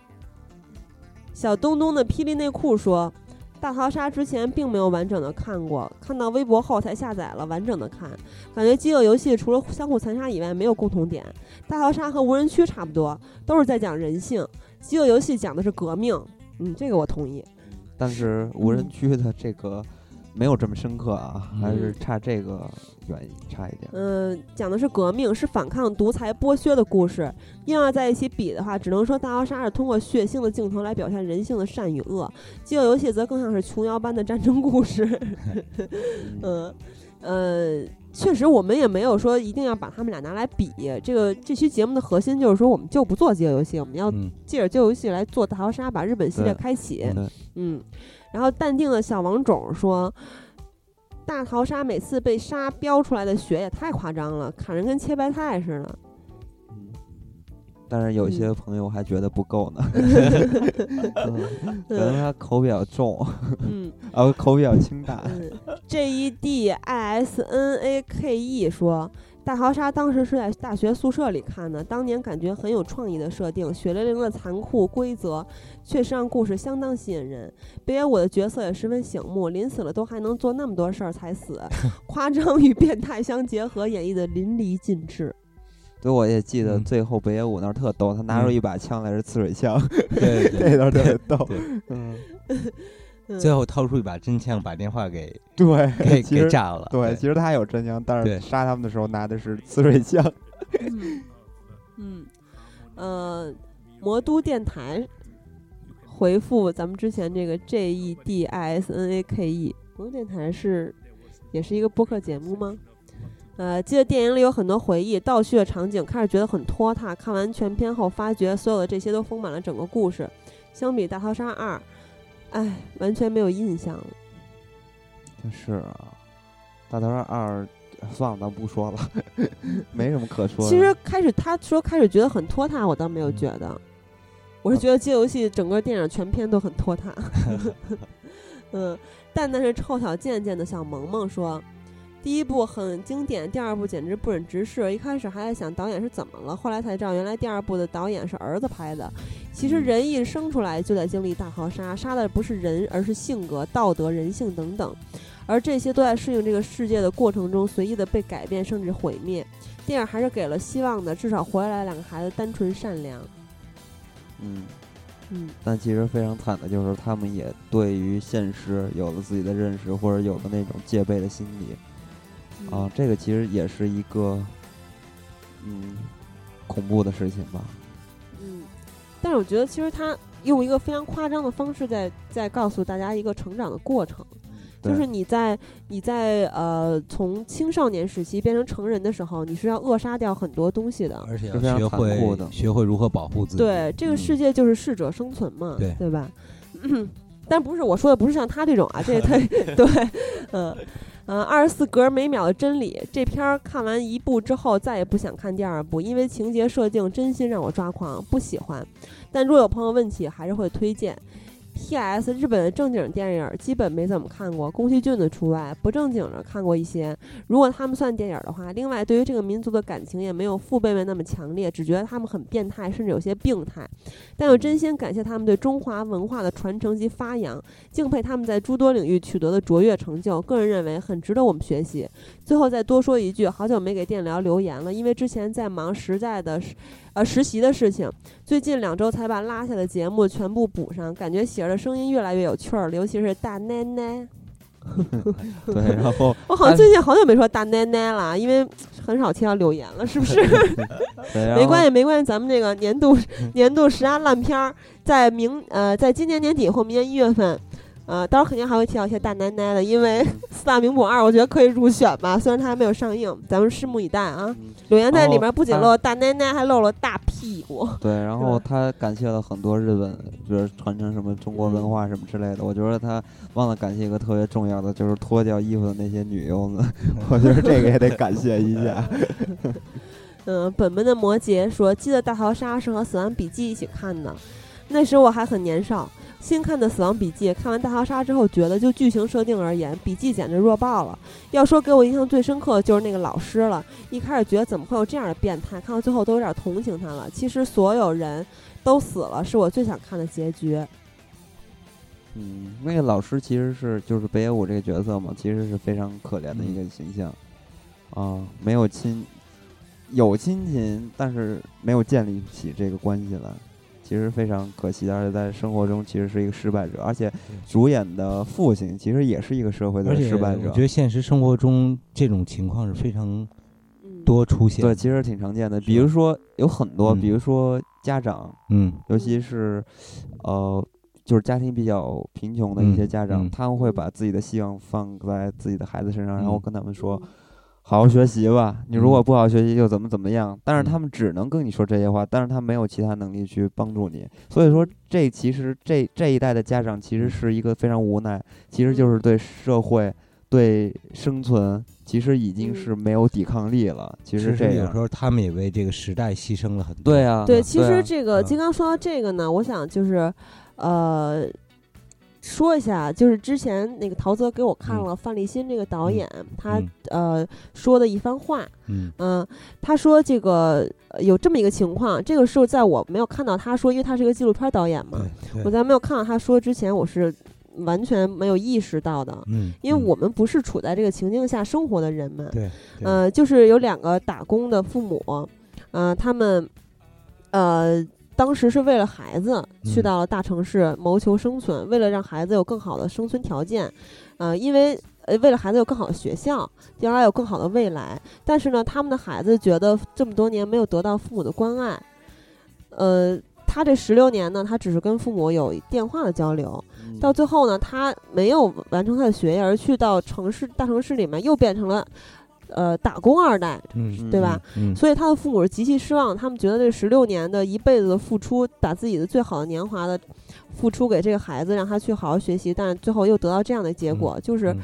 小东东的霹雳内裤说，《大逃杀》之前并没有完整的看过，看到微博后才下载了完整的看。感觉饥饿游戏除了相互残杀以外没有共同点，大逃杀和无人区差不多，都是在讲人性。饥饿游戏讲的是革命，嗯，这个我同意。但是无人区的这个没有这么深刻啊，还是嗯差这个原因差一点。嗯，讲的是革命，是反抗独裁剥削的故事。硬要在一起比的话，只能说《大逃杀》是通过血腥的镜头来表现人性的善与恶，《饥饿游戏》则更像是琼瑶般的战争故事。嗯，呃，确实我们也没有说一定要把他们俩拿来比。这个这期节目的核心就是说，我们就不做饥饿游戏，我们要嗯，借着饥饿游戏来做大逃杀，把日本系列开启。对嗯，然后淡定的小王种说。大逃杀每次被杀飙出来的血也太夸张了，砍人跟切白菜似的。嗯，但是有些嗯朋友还觉得不够呢，嗯可能他口比较重，嗯啊，口比较清淡。嗯，J E D I S N A K E 说，大逃杀当时是在大学宿舍里看的，当年感觉很有创意的设定，血淋淋的残酷规则，确实让故事相当吸引人。北野武的角色也十分醒目，临死了都还能做那么多事儿才死，夸张与变态相结合，演绎的淋漓尽致。对，我也记得嗯最后北野武那儿特逗，他拿出嗯一把枪来是刺水枪，对 对这段特别逗。嗯，嗯最后掏出一把真枪，把电话给 对，给给炸了。对，其实他有真枪，但对是杀他们的时候拿的是刺水枪。嗯嗯，呃，魔都电台回复咱们之前这个 J E D I S N A K E，魔都电台是也是一个播客节目吗？呃，记得电影里有很多回忆、倒叙的场景，开始觉得很拖沓。看完全片后，发觉所有的这些都丰满了整个故事。相比《大逃杀二》，哎，完全没有印象了。是啊，大逃杀二，算了，咱不说了，没什么可说的。其实开始他说开始觉得很拖沓，我倒没有觉得，我是觉得《街游戏》整个电影全片都很拖沓。嗯，蛋蛋是臭小贱贱的小萌萌说，第一部很经典，第二部简直不忍直视。一开始还在想导演是怎么了，后来才知道原来第二部的导演是儿子拍的。其实人一生出来就在经历大逃杀，杀的不是人，而是性格、道德、人性等等。而这些都在适应这个世界的过程中随意的被改变，甚至毁灭。电影还是给了希望的，至少活下来两个孩子单纯善良。嗯，嗯但其实非常惨的就是他们也对于现实有了自己的认识，或者有了那种戒备的心理嗯啊。这个其实也是一个嗯恐怖的事情吧。嗯，但是我觉得其实他用一个非常夸张的方式在在告诉大家一个成长的过程，就是你在你在呃从青少年时期变成成人的时候，你是要扼杀掉很多东西的。而且要学会学会如何保护自己。对，这个嗯世界就是适者生存嘛，对吧？但不是我说的，不是像他这种啊，这特 对，嗯嗯，二十四格每秒的真理，这片儿看完一部之后，再也不想看第二部，因为情节设定真心让我抓狂，不喜欢。但若有朋友问起，还是会推荐。P.S. 日本的正经电影基本没怎么看过，宫崎骏的除外，不正经的看过一些。如果他们算电影的话，另外对于这个民族的感情也没有父辈们那么强烈，只觉得他们很变态，甚至有些病态。但又真心感谢他们对中华文化的传承及发扬，敬佩他们在诸多领域取得的卓越成就，个人认为很值得我们学习。最后再多说一句，好久没给电聊留言了，因为之前在忙实在的呃实习的事情，最近两周才把落下的节目全部补上，感觉写儿的声音越来越有趣儿，尤其是大奶奶。对，然后我好像最近好久没说大奶奶了，因为很少听到留言了，是不是？没关系，没关系，咱们这个年度年度十大烂片儿，在明呃，在今年年底或明年一月份，呃，到时候肯定还会提到一些大奶奶的，因为嗯 四大名捕二，我觉得可以入选吧，虽然它还没有上映，咱们拭目以待啊。嗯柳岩在里哦面不仅露了大奶奶，还露了大屁股。对，然后他感谢了很多日本，比如传承什么中国文化什么之类的。我觉得他忘了感谢一个特别重要的，就是脱掉衣服的那些女优们。我觉得这个也得感谢一下。嗯，本本的摩羯说，记得大逃杀是和死亡笔记一起看的，那时我还很年少。新看的《死亡笔记》，看完《大逃杀》之后，觉得就剧情设定而言，笔记简直弱爆了。要说给我印象最深刻的就是那个老师了。一开始觉得怎么会有这样的变态，看到最后都有点同情他了。其实所有人都死了，是我最想看的结局。嗯，那个老师其实是就是北野武这个角色嘛，其实是非常可怜的一个形象。啊，没有亲，有亲情，但是没有建立起这个关系来。其实非常可惜，而且在生活中其实是一个失败者，而且主演的父亲其实也是一个社会的失败者我觉。得现实生活中这种情况是非常嗯，多出现的。对，其实挺常见的。比如说有很多，比嗯如说家长，嗯，尤其是呃，就是家庭比较贫穷的一些嗯家长，嗯他们会把自己的希望放在自己的孩子身上，然后嗯跟他们说，好好学习吧，你如果嗯不好好学习就怎么怎么样。但是他嗯们只能跟你说这些话，但是他没有其他能力去帮助你。所以说，这其实这这一代的家长其实嗯是一个非常无奈，其实就是对社会、对生存，其实已经嗯是没有抵抗力了。其实这样有时候他们也为这个时代牺牲了很多。对啊，对，其啊实这个嗯金刚说到这个呢，我想就是，呃，说一下，就是之前那个陶泽给我看嗯。了范立新这个导嗯。演他嗯。呃说的一番话，嗯。嗯，他说这个呃有这么一个情况，这个是在我没有看到他说，因为他是一个纪录片导演嘛，我在没有看到他说之前，我是完全没有意识到的，嗯，因为嗯我们不是处在这个情境下生活的人们，对。对呃，就是有两个打工的父母，呃，他们呃当时是为了孩子去嗯到了大城市谋求生存，为了让孩子有更好的生存条件，呃，因为呃为了孩子有更好的学校，将来有更好的未来，但是呢，他们的孩子觉得这么多年没有得到父母的关爱，呃。他这十六年呢，他只是跟父母有电话的交流，嗯。到最后呢，他没有完成他的学业，而去到城市大城市里面又变成了，呃，打工二代，嗯对吧？嗯，所以他的父母是极其失望，他们觉得这十六年的一辈子的付出，把自己的最好的年华的付出给这个孩子，让他去好好学习，但是最后又得到这样的结果，就是嗯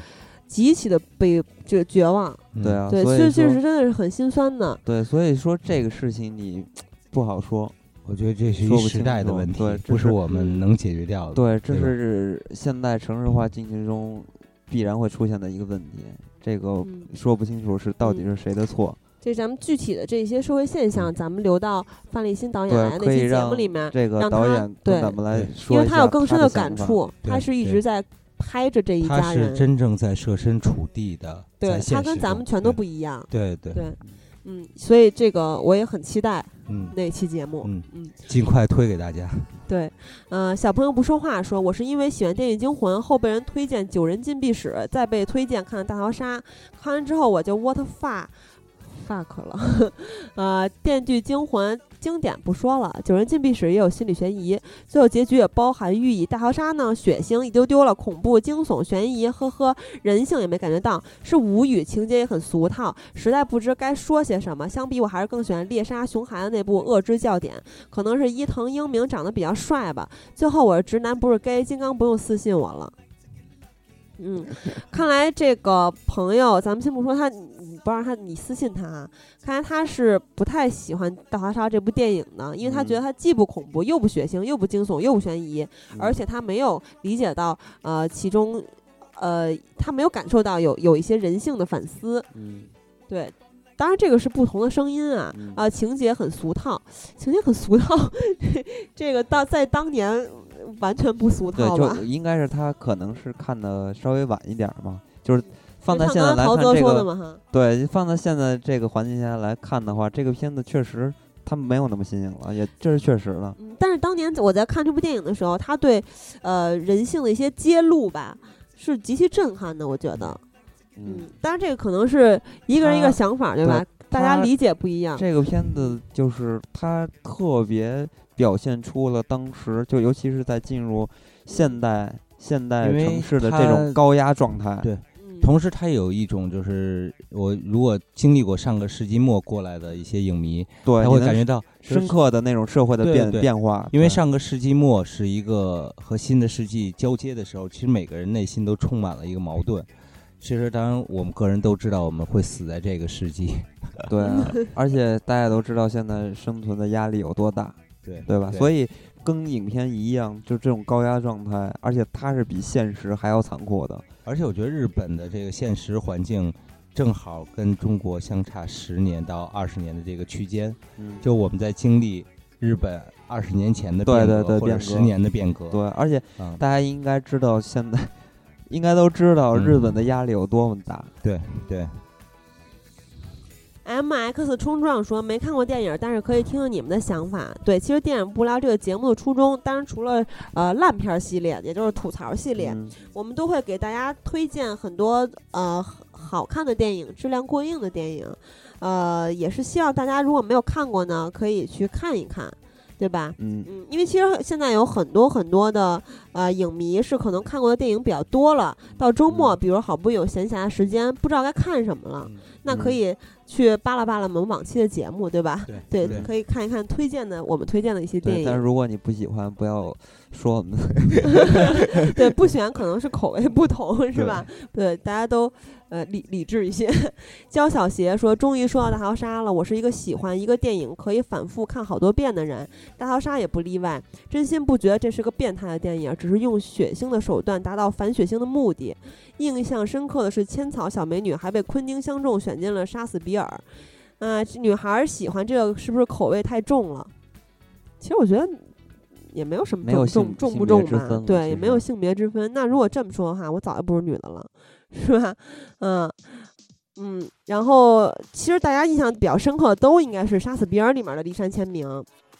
极其的悲，这绝望。嗯对啊，对，所以这这说是真的是很心酸的。对，所以说这个事情你不好说。我觉得这是一时代的问题对，不是是我们能解决掉的。对，这是现代城市化进程中必然会出现的一个问题。这个嗯，说不清楚是到底嗯是谁的错。这咱们具体的这些社会现象，嗯咱们留到范立新导演对来那期节目里面，这个让他导演对咱们来说因为他有更深的感。触，他是一直在拍着这一家他是。真正在设身处地的，对他跟咱们全都不一样。对对对，嗯，所以这个我也很期待嗯。那期节目。嗯，嗯，尽快推给大家。对，呃，小朋友不说话说，我是因为喜欢电影《惊魂》，后被人推荐《九人禁闭室》，再被推荐看《大逃杀》，看完之后我就 what fuck fuck 了。呃，《电锯惊魂》经典不说了，《九人禁闭室》也有心理悬疑，最后结局也包含寓意。大逃杀呢，血腥一丢丢了，恐怖、惊悚、悬疑，呵呵，人性也没感觉到，是无语，情节也很俗套，实在不知该说些什么。相比，我还是更喜欢猎杀熊孩子那部《恶之教典》，可能是伊藤英明长得比较帅吧。最后我是直男不是 gay，金刚不用私信我了。嗯，看来这个朋友，咱们先不说他，不让他你私信他啊，看来他是不太喜欢《大逃杀》这部电影的，因为他觉得它既不恐怖，又不血腥，又不惊悚，又不悬疑，而且他没有理解到呃其中，呃他没有感受到有有一些人性的反思。嗯，对，当然这个是不同的声音啊，嗯啊、情节很俗套，情节很俗套，这个当在当年完全不俗，套吧就？应该是他可能是看的稍微晚一点儿嘛，就是放在现在来看这个，对，放在现在这个环境下来看的话，这个片子确实它没有那么新颖了，也这是确实的。嗯，但是当年我在看这部电影的时候，他对呃人性的一些揭露吧，是极其震撼的，我觉得。嗯，嗯，当然这个可能是一个人一个想法，对吧？大家理解不一样。这个片子就是它特别表现出了当时就尤其是在进入现代现代城市的这种高压状态。对嗯同时，它有一种就是我如果经历过上个世纪末过来的一些影迷，对，他会感觉到就是深刻的那种社会的变变化。因为上个世纪末是一个和新的世纪交接的时候，其实每个人内心都充满了一个矛盾。其实，当然我们个人都知道我们会死在这个世纪，对啊，而且大家都知道现在生存的压力有多大，对对吧？所以以跟影片一样，就这种高压状态，而且它是比现实还要残酷的。而且我觉得日本的这个现实环境正好跟中国相差十年到二十年的这个区间，嗯，就我们在经历日本二十年前的对变革对对变革或者十年的变革，对，而且嗯，大家应该知道，现在 应该都知道嗯日本的压力有多么大。对对，M X 冲撞说没看过电影，但是可以听听你们的想法。对，其实电影不聊这个节目的初衷，当然除了呃烂片儿系列，也就是吐槽系列，嗯我们都会给大家推荐很多呃好看的电影，质量过硬的电影。呃，也是希望大家如果没有看过呢，可以去看一看。对吧？嗯嗯，因为其实现在有很多很多的呃影迷是可能看过的电影比较多了，到周末，嗯比如好不容易有闲暇时间，不知道该看什么了，那可以去扒拉扒拉我们往期的节目，对吧？对对，可以看一看推荐的我们推荐的一些电影，但是影。如果你不喜欢，不要说我们。对，不喜欢可能是口味不同，是吧？对，大家都呃理理智一些。焦小邪说：“终于说到大逃杀了，我是一个喜欢一个电影可以反复看好多遍的人，大逃杀也不例外。真心不觉得这是个变态的电影，只是用血腥的手段达到反血腥的目的。印象深刻的是千草小美女还被昆汀相中选进了杀死比尔。啊、这女孩儿喜欢这个是不是口味太重了？其实我觉得。”也没有什么重重不重性别之分，了吧对，也没有性别之分。那如果这么说的话，我早就不是女的了，是吧？嗯嗯。然后，其实大家印象比较深刻的都应该是《杀死比尔》里面的骊山签名，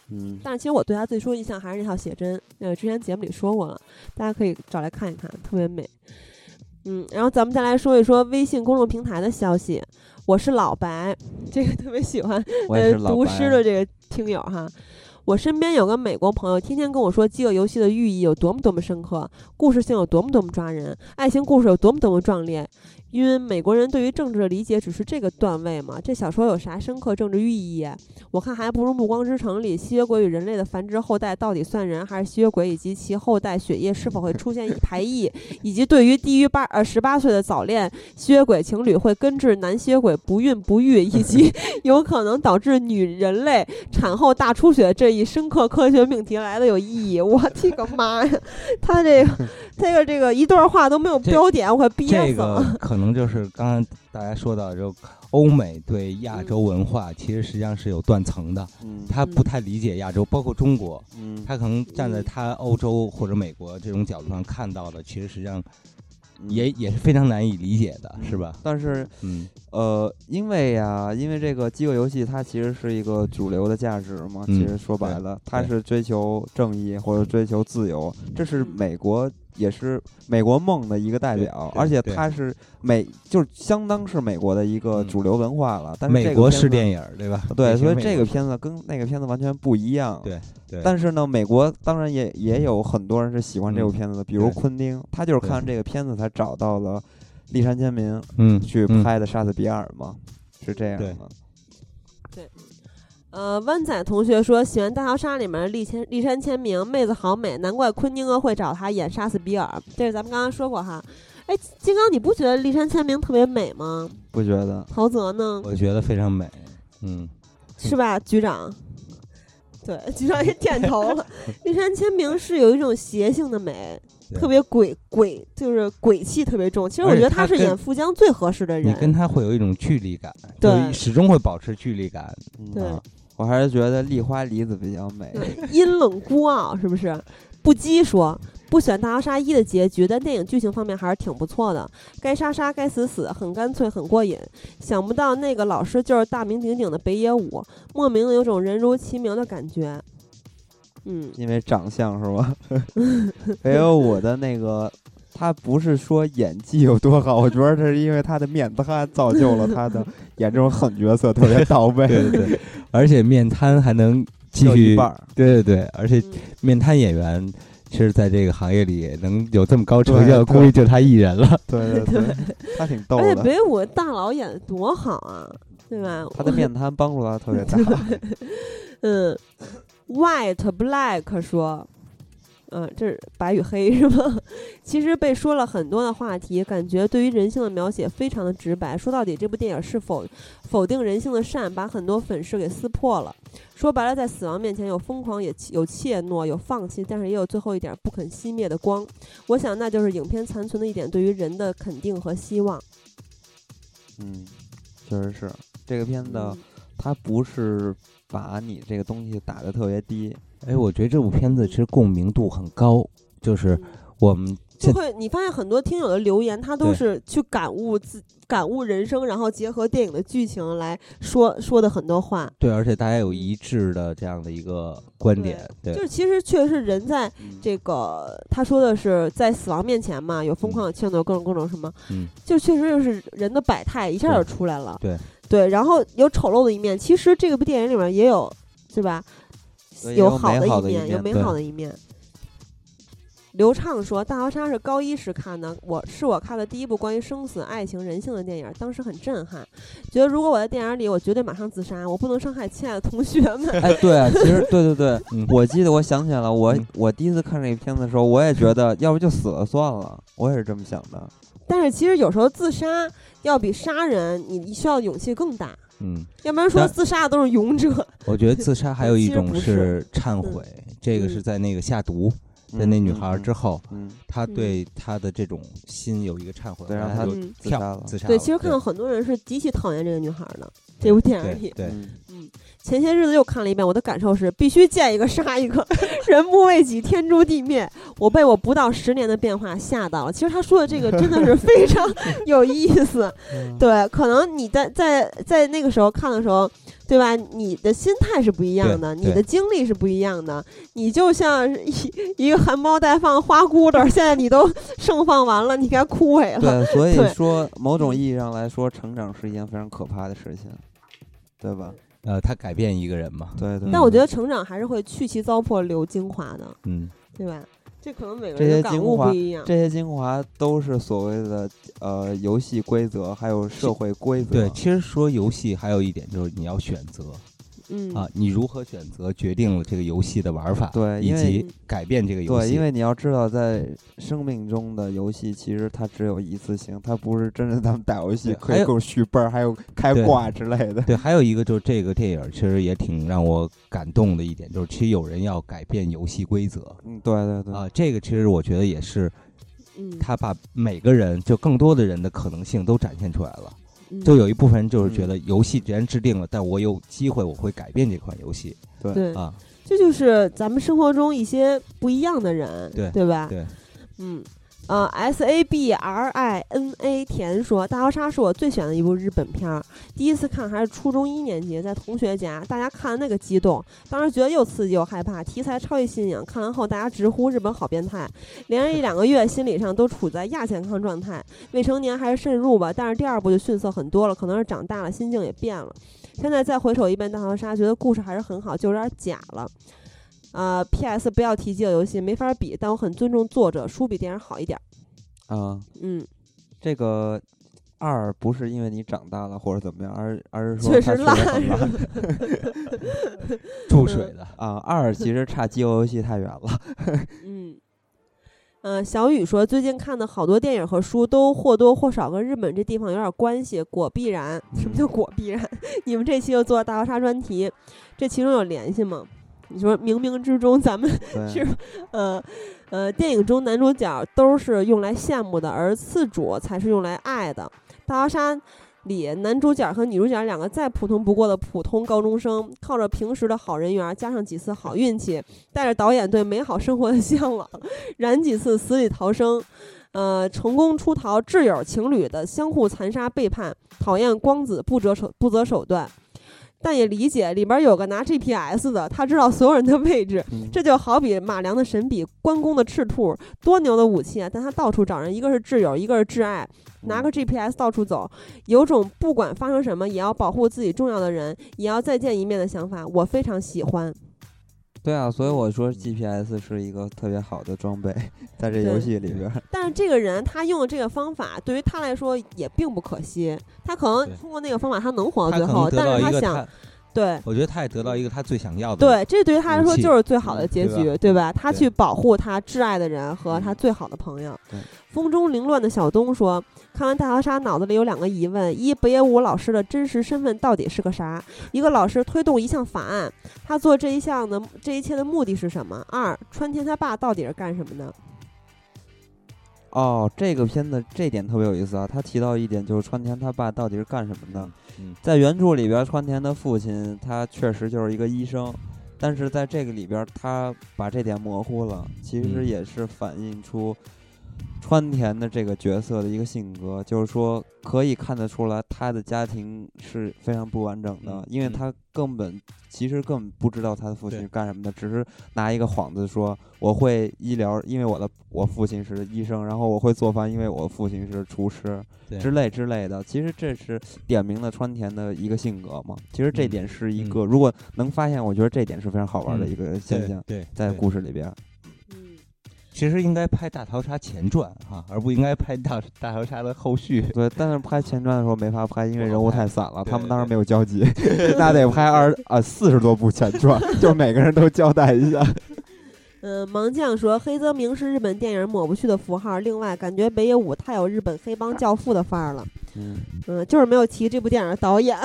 嗯，但是其实我对他最初印象还是那套写真，呃，之前节目里说过了，大家可以找来看一看，特别美。嗯，然后咱们再来说一说微信公众平台的消息。我是老白，这个特别喜欢呃读诗的这个听友哈。我身边有个美国朋友，天天跟我说《饥饿游戏》的寓意有多么多么深刻，故事性有多么多么抓人，爱情故事有多么多么壮烈。因为美国人对于政治的理解只是这个段位嘛，这小说有啥深刻政治寓意呀？我看还不如《暮光之城》里吸血鬼与人类的繁殖后代到底算人还是吸血鬼，以及其后代血液是否会出现排异，以及对于低于八呃十八岁的早恋吸血鬼情侣会根治男吸血鬼不孕不育，以及 有可能导致女人类产后大出血这一深刻科学命题来的有意义。我的个妈呀！他这个 这个这个一段话都没有标点，我快憋死了。个可能就是刚刚大家说到，就欧美对亚洲文化其实实际上是有断层的，嗯。他不太理解亚洲，包括中国，嗯，他可能站在嗯。他欧洲或者美国这种角度上看到的，其实实际上嗯。也也是非常难以理解的，是吧？但是？嗯，呃，因为呀，因为这个饥饿游戏它其实是一个主流的价值嘛，嗯其实说白了，它是追求正义或者追求自由，这是嗯。美国也是美国梦的一个代表，而且对它是美就是相当是美国的一个嗯主流文化了。但是美国式这个片子电影对吧？对，所以这个片子跟那个片子完全不一样。对对，但是呢，美国当然也也有很多人是喜欢这部嗯片子的，比如昆汀，他就是对看这个片子才找到了立山千明嗯去嗯拍的《杀死比尔》嘛，是这样对的。呃，湾仔同学说喜欢《大逃杀》里面的立千立山签名，妹子好美，难怪昆汀哥会找她演杀死比尔。这是咱们刚刚说过哈。哎，金刚，你不觉得立山签名特别美吗？不觉得？陶泽呢？我觉得非常美，嗯，是吧，局长？对，局长也点头了。立山签名是有一种邪性的美，特别鬼鬼，就是鬼气特别重。其实我觉得他是演富江最合适的人你跟。他会有一种距离感，对始终会保持距离感。嗯对啊我还是觉得丽花梨子比较美。阴冷孤傲，是不是？不羁说不选《大逃杀一》的结局，但电影剧情方面还是挺不错的。该杀杀，该死死，很干脆，很过瘾。想不到那个老师就是大名鼎鼎的北野武，莫名的有种人如其名的感觉。嗯，因为长相是吧？北野武的那个，他不是说演技有多好，我觉得这是因为他的面瘫造就了他的 演这种狠角色特别到位。对对对，而且面瘫还能继续半，对对对，而且嗯面瘫演员其实在这个行业里能有这么高成就，估计就他一人了。对对对，他挺逗的。而且北舞大佬演的多好啊，对吧？他的面瘫帮助他特别大。嗯，White Black 说，嗯，这是白与黑是吗？其实被说了很多的话题，感觉对于人性的描写非常的直白。说到底，这部电影是否否定人性的善，把很多粉饰给撕破了。说白了，在死亡面前有疯狂，也有怯懦，有放弃，但是也有最后一点不肯熄灭的光。我想，那就是影片残存的一点对于人的肯定和希望。嗯，确实是这个片子，嗯它不是把你这个东西打得特别低。哎，我觉得这部片子其实共鸣度很高，就是我们就会你发现很多听友的留言，他都是去感悟自感悟人生，然后结合电影的剧情来说说的很多话。对，而且大家有一致的这样的一个观点，对就是其实确实是人在嗯这个他说的是在死亡面前嘛，有疯狂有怯懦，有各种各种什么，嗯，就确实就是人的百态一下就出来了。对对，然后有丑陋的一面，其实这个部电影里面也有，对吧？有好的一面，有美好的一面。刘畅说，《大逃杀》是高一时看的，我是我看的第一部关于生死、爱情、人性的电影，当时很震撼，觉得如果我在电影里，我绝对马上自杀，我不能伤害亲爱的同学们。哎，对啊，其实对对 对，嗯我记得我想起来了，我嗯我第一次看这个片子的时候，我也觉得要不就死了算了，我也是这么想的。但是其实有时候自杀要比杀人，你需要勇气更大，嗯，要不然说自杀的都是勇者。我觉得自杀还有 一种是。忏悔，这个嗯是在那个下毒的嗯那女孩嗯之后，嗯，她嗯。对她的这种心有一个忏悔，对让她后来就嗯。跳自杀了。对，自杀了。其实看到很多人是极其讨厌这个女孩的，这部电影里。对。嗯，前些日子又看了一遍，我的感受是必须见一个杀一个，人不为己，天诛地灭。我被我不到十年的变化吓到了。其实他说的这个真的是非常 有意思。嗯对，可能你在在在那个时候看的时候，对吧？你的心态是不一样的，你的经历是不一样的。你就像一一个含苞待放花骨朵儿，现在你都盛放完了，你该枯萎了。对，所以说某种意义上来说，成长是一件非常可怕的事情，对吧？呃，他改变一个人嘛，对对。但我觉得成长还是会去其糟粕留精华的，嗯，对吧？这可能每个人的感悟不一样。这些精华都是所谓的呃游戏规则，还有社会规则。对，其实说游戏还有一点就是你要选择嗯啊，你如何选择决定了这个游戏的玩法，以对以及改变这个游戏对，因为你要知道，在生命中的游戏其实它只有一次性，它不是真的咱们打游戏对还有可以续本儿，还有开挂之类的。对，还有一个就是这个电影其实也挺让我感动的一点，就是其实有人要改变游戏规则嗯，对对对。啊，这个其实我觉得也是嗯，他把每个人就更多的人的可能性都展现出来了。嗯。就有一部分人就是觉嗯。得游戏既然制定了，但我有机会我会改变这款游戏对。对，啊。这就是咱们生活中一些不一样的人，对对吧？对，嗯，呃，S A B R I N A 田说，《大逃杀》是我最喜欢的一部日本片儿。第一次看还是初中一年级，在同学家，大家看那个激动，当时觉得又刺激又害怕，题材超级新颖。看完后，大家直呼日本好变态，连着一两个月，心理上都处在亚健康状态。未成年还是慎入吧，但是第二部就逊色很多了，可能是长大了，心境也变了。现在再回首一遍《大逃杀》，觉得故事还是很好，就有点假了。呃，P.S. 不要提饥饿游戏，没法比，但我很尊重作者，书比电影好一点儿。啊，嗯，这个二不是因为你长大了或者怎么样，而而是说确实烂注水的，啊。二其实差饥饿游戏太远了。嗯，呃，小雨说，最近看的好多电影和书都或多或少跟日本这地方有点关系，果必然。什么叫果必然？你们这期又做大逃杀专题，这其中有联系吗？你说冥冥之中咱们，是呃呃，电影中男主角都是用来羡慕的，而次主才是用来爱的。大逃杀里，男主角和女主角两个再普通不过的普通高中生，靠着平时的好人缘，加上几次好运气，带着导演对美好生活的向往，燃几次死里逃生。呃，成功出逃挚友情侣的相互残杀背叛，讨厌光子不择手不择手段，但也理解里边有个拿 GPS 的，他知道所有人的位置，嗯这就好比马良的神笔，关公的赤兔，多牛的武器啊！但他到处找人，一个是挚友，一个是挚爱，拿个 GPS 到处走，有种不管发生什么也要保护自己重要的人，也要再见一面的想法，我非常喜欢。对啊，所以我说 GPS 是一个特别好的装备，在这游戏里边儿。但是这个人他用的这个方法，对于他来说也并不可惜，他可能通过那个方法他能活到最后，但是他想他，对。我觉得他也得到一个他最想要的。对，这对于他来说就是最好的结局，对吧？他去保护他挚爱的人和他嗯最好的朋友。风中凌乱的小东说：“看完大逃杀，脑子里有两个疑问：一，北野武老师的真实身份到底是个啥？一个老师推动一项法案，他做这一项的这一切的目的是什么？二，川田他爸到底是干什么的？哦，这个片子这点特别有意思啊！他提到一点，就是川田他爸到底是干什么的。嗯，在原著里边，川田的父亲他确实就是一个医生，但是在这个里边，他把这点模糊了，其实嗯也是反映出川田的这个角色的一个性格，就是说可以看得出来他的家庭是非常不完整的，嗯因为嗯他根本其实根本不知道他的父亲是干什么的，只是拿一个幌子说我会医疗，因为我的我父亲是医生，然后我会做饭，因为我父亲是厨师之类之类的。其实这是点明了川田的一个性格嘛。其实这嗯点是一嗯个，如果能发现，我觉得这点是非常好玩的嗯一个现象，对，在对故事里边。嗯，其实应该拍大逃杀前传哈，而不应该拍大大逃杀的后续。对，但是拍前传的时候没法拍，因为人物太散了，他们当时没有交集，那得拍二啊四十多部前传，就每个人都交代一下。嗯，盲将说黑泽明是日本电影抹不去的符号。另外，感觉北野武太有日本黑帮教父的范儿了。嗯，嗯，就是没有提这部电影的导演。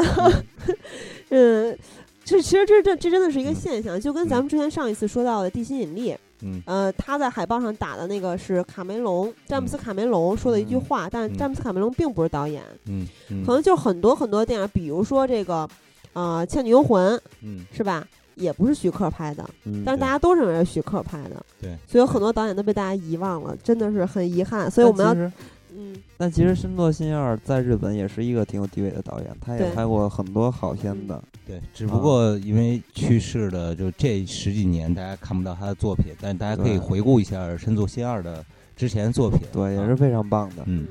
嗯，这其实这这这真的是一个现象，就跟咱们之前上一次说到的《地心引力》，嗯呃，他在海报上打的那个是卡梅隆，詹姆斯卡梅隆说的一句嗯。话，但詹姆斯卡梅隆并不是导演，嗯嗯。可能就很多很多电影，比如说这个，呃，《倩女幽魂》嗯。是吧？也不是徐克拍的，嗯但是大家都认为是徐克拍的，对，所以有很多导演都被大家遗忘了，真的是很遗憾。所以我们要嗯，但其实深作新二在日本也是一个挺有地位的导演，他也拍过很多好片子。对，只不过因为去世了，就这十几年大家看不到他的作品，但大家可以回顾一下深作新二的之前的作品。对，也啊是非常棒的。嗯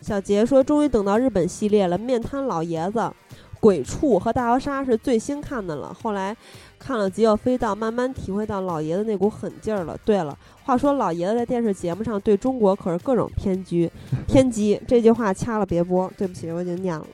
小杰说，终于等到日本系列了，《面瘫老爷子》、《鬼畜》和《大逃杀》是最新看的了。后来看了《极恶飞盗》，慢慢体会到老爷子那股狠劲儿了。对了，话说老爷子在电视节目上对中国可是各种偏 激，偏激这句话掐了别播。对不起，我已经念了。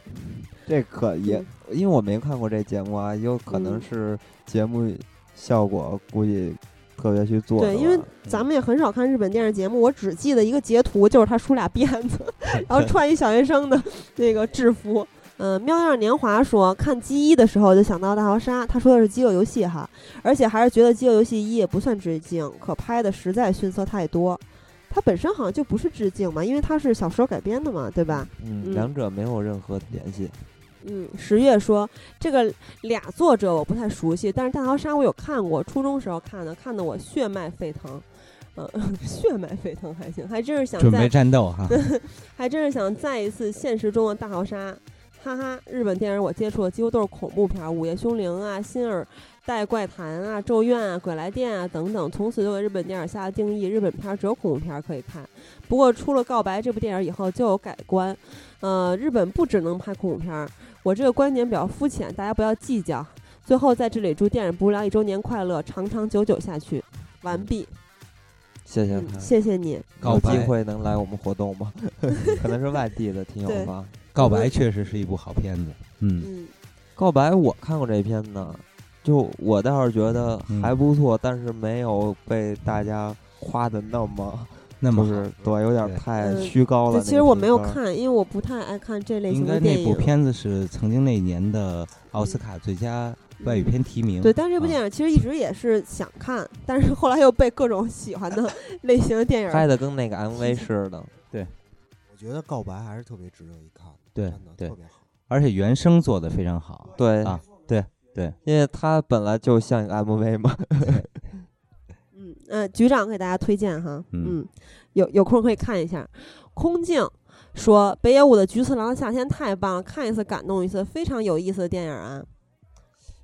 这可也嗯，因为我没看过这节目啊，有可能嗯是节目效果估计特别去做。对，因为咱们也很少看日本电视节目，我只记得一个截图，就是他梳俩辫子，然后穿一小学生的那个制服。嗯，喵样年华说看《机一》的时候就想到大逃杀，他说的是《饥饿游戏》哈，而且还是觉得《饥饿游戏一》也不算致敬，可拍的实在逊色太多。它本身好像就不是致敬嘛，因为它是小说改编的嘛，对吧？嗯，嗯两者没有任何联系。嗯，十月说这个俩作者我不太熟悉，但是《大逃杀》我有看过，初中时候看的，看得我血脉沸腾。嗯，血脉沸腾还行，还真是想准备再，战斗哈。还真是想再一次现实中的大逃杀。哈哈，日本电影我接触的几乎都是恐怖片，《午夜凶铃》啊，《新耳带怪谈》啊，《咒怨》啊，《鬼来电》啊等等，从此就给日本电影下了定义，日本片只有恐怖片可以看。不过出了《告白》这部电影以后就有改观，呃，日本不只能拍恐怖片儿，我这个观点比较肤浅，大家不要计较。最后在这里祝电影不无聊一周年快乐，长长久久下去。完毕，嗯谢谢他，谢谢你。有机会能来我们活动吗？可能是外地的听友吧。告白确实是一部好片子。嗯嗯告白我看过这片子，就我倒是觉得嗯还不错，但是没有被大家夸的那么，那么是对，有点对太嗯虚高了。其实我没有看，因为我不太爱看这类型应该的电影。那部片子是曾经那年的奥斯卡最佳外语片提名。对，但是这部啊电影其实一直也是想看，但是后来又被各种喜欢的类型的电影拍的跟那个 MV 似的。对我觉得告白还是特别值得一看的，对对特别好。而且原声做的非常好。对啊对对，因为它本来就像一个 MV 嘛。嗯呃，局长给大家推荐哈，嗯嗯，有有空可以看一下。空镜说北野武的《菊次郎的夏天》太棒了，看一次感动一次，非常有意思的电影啊。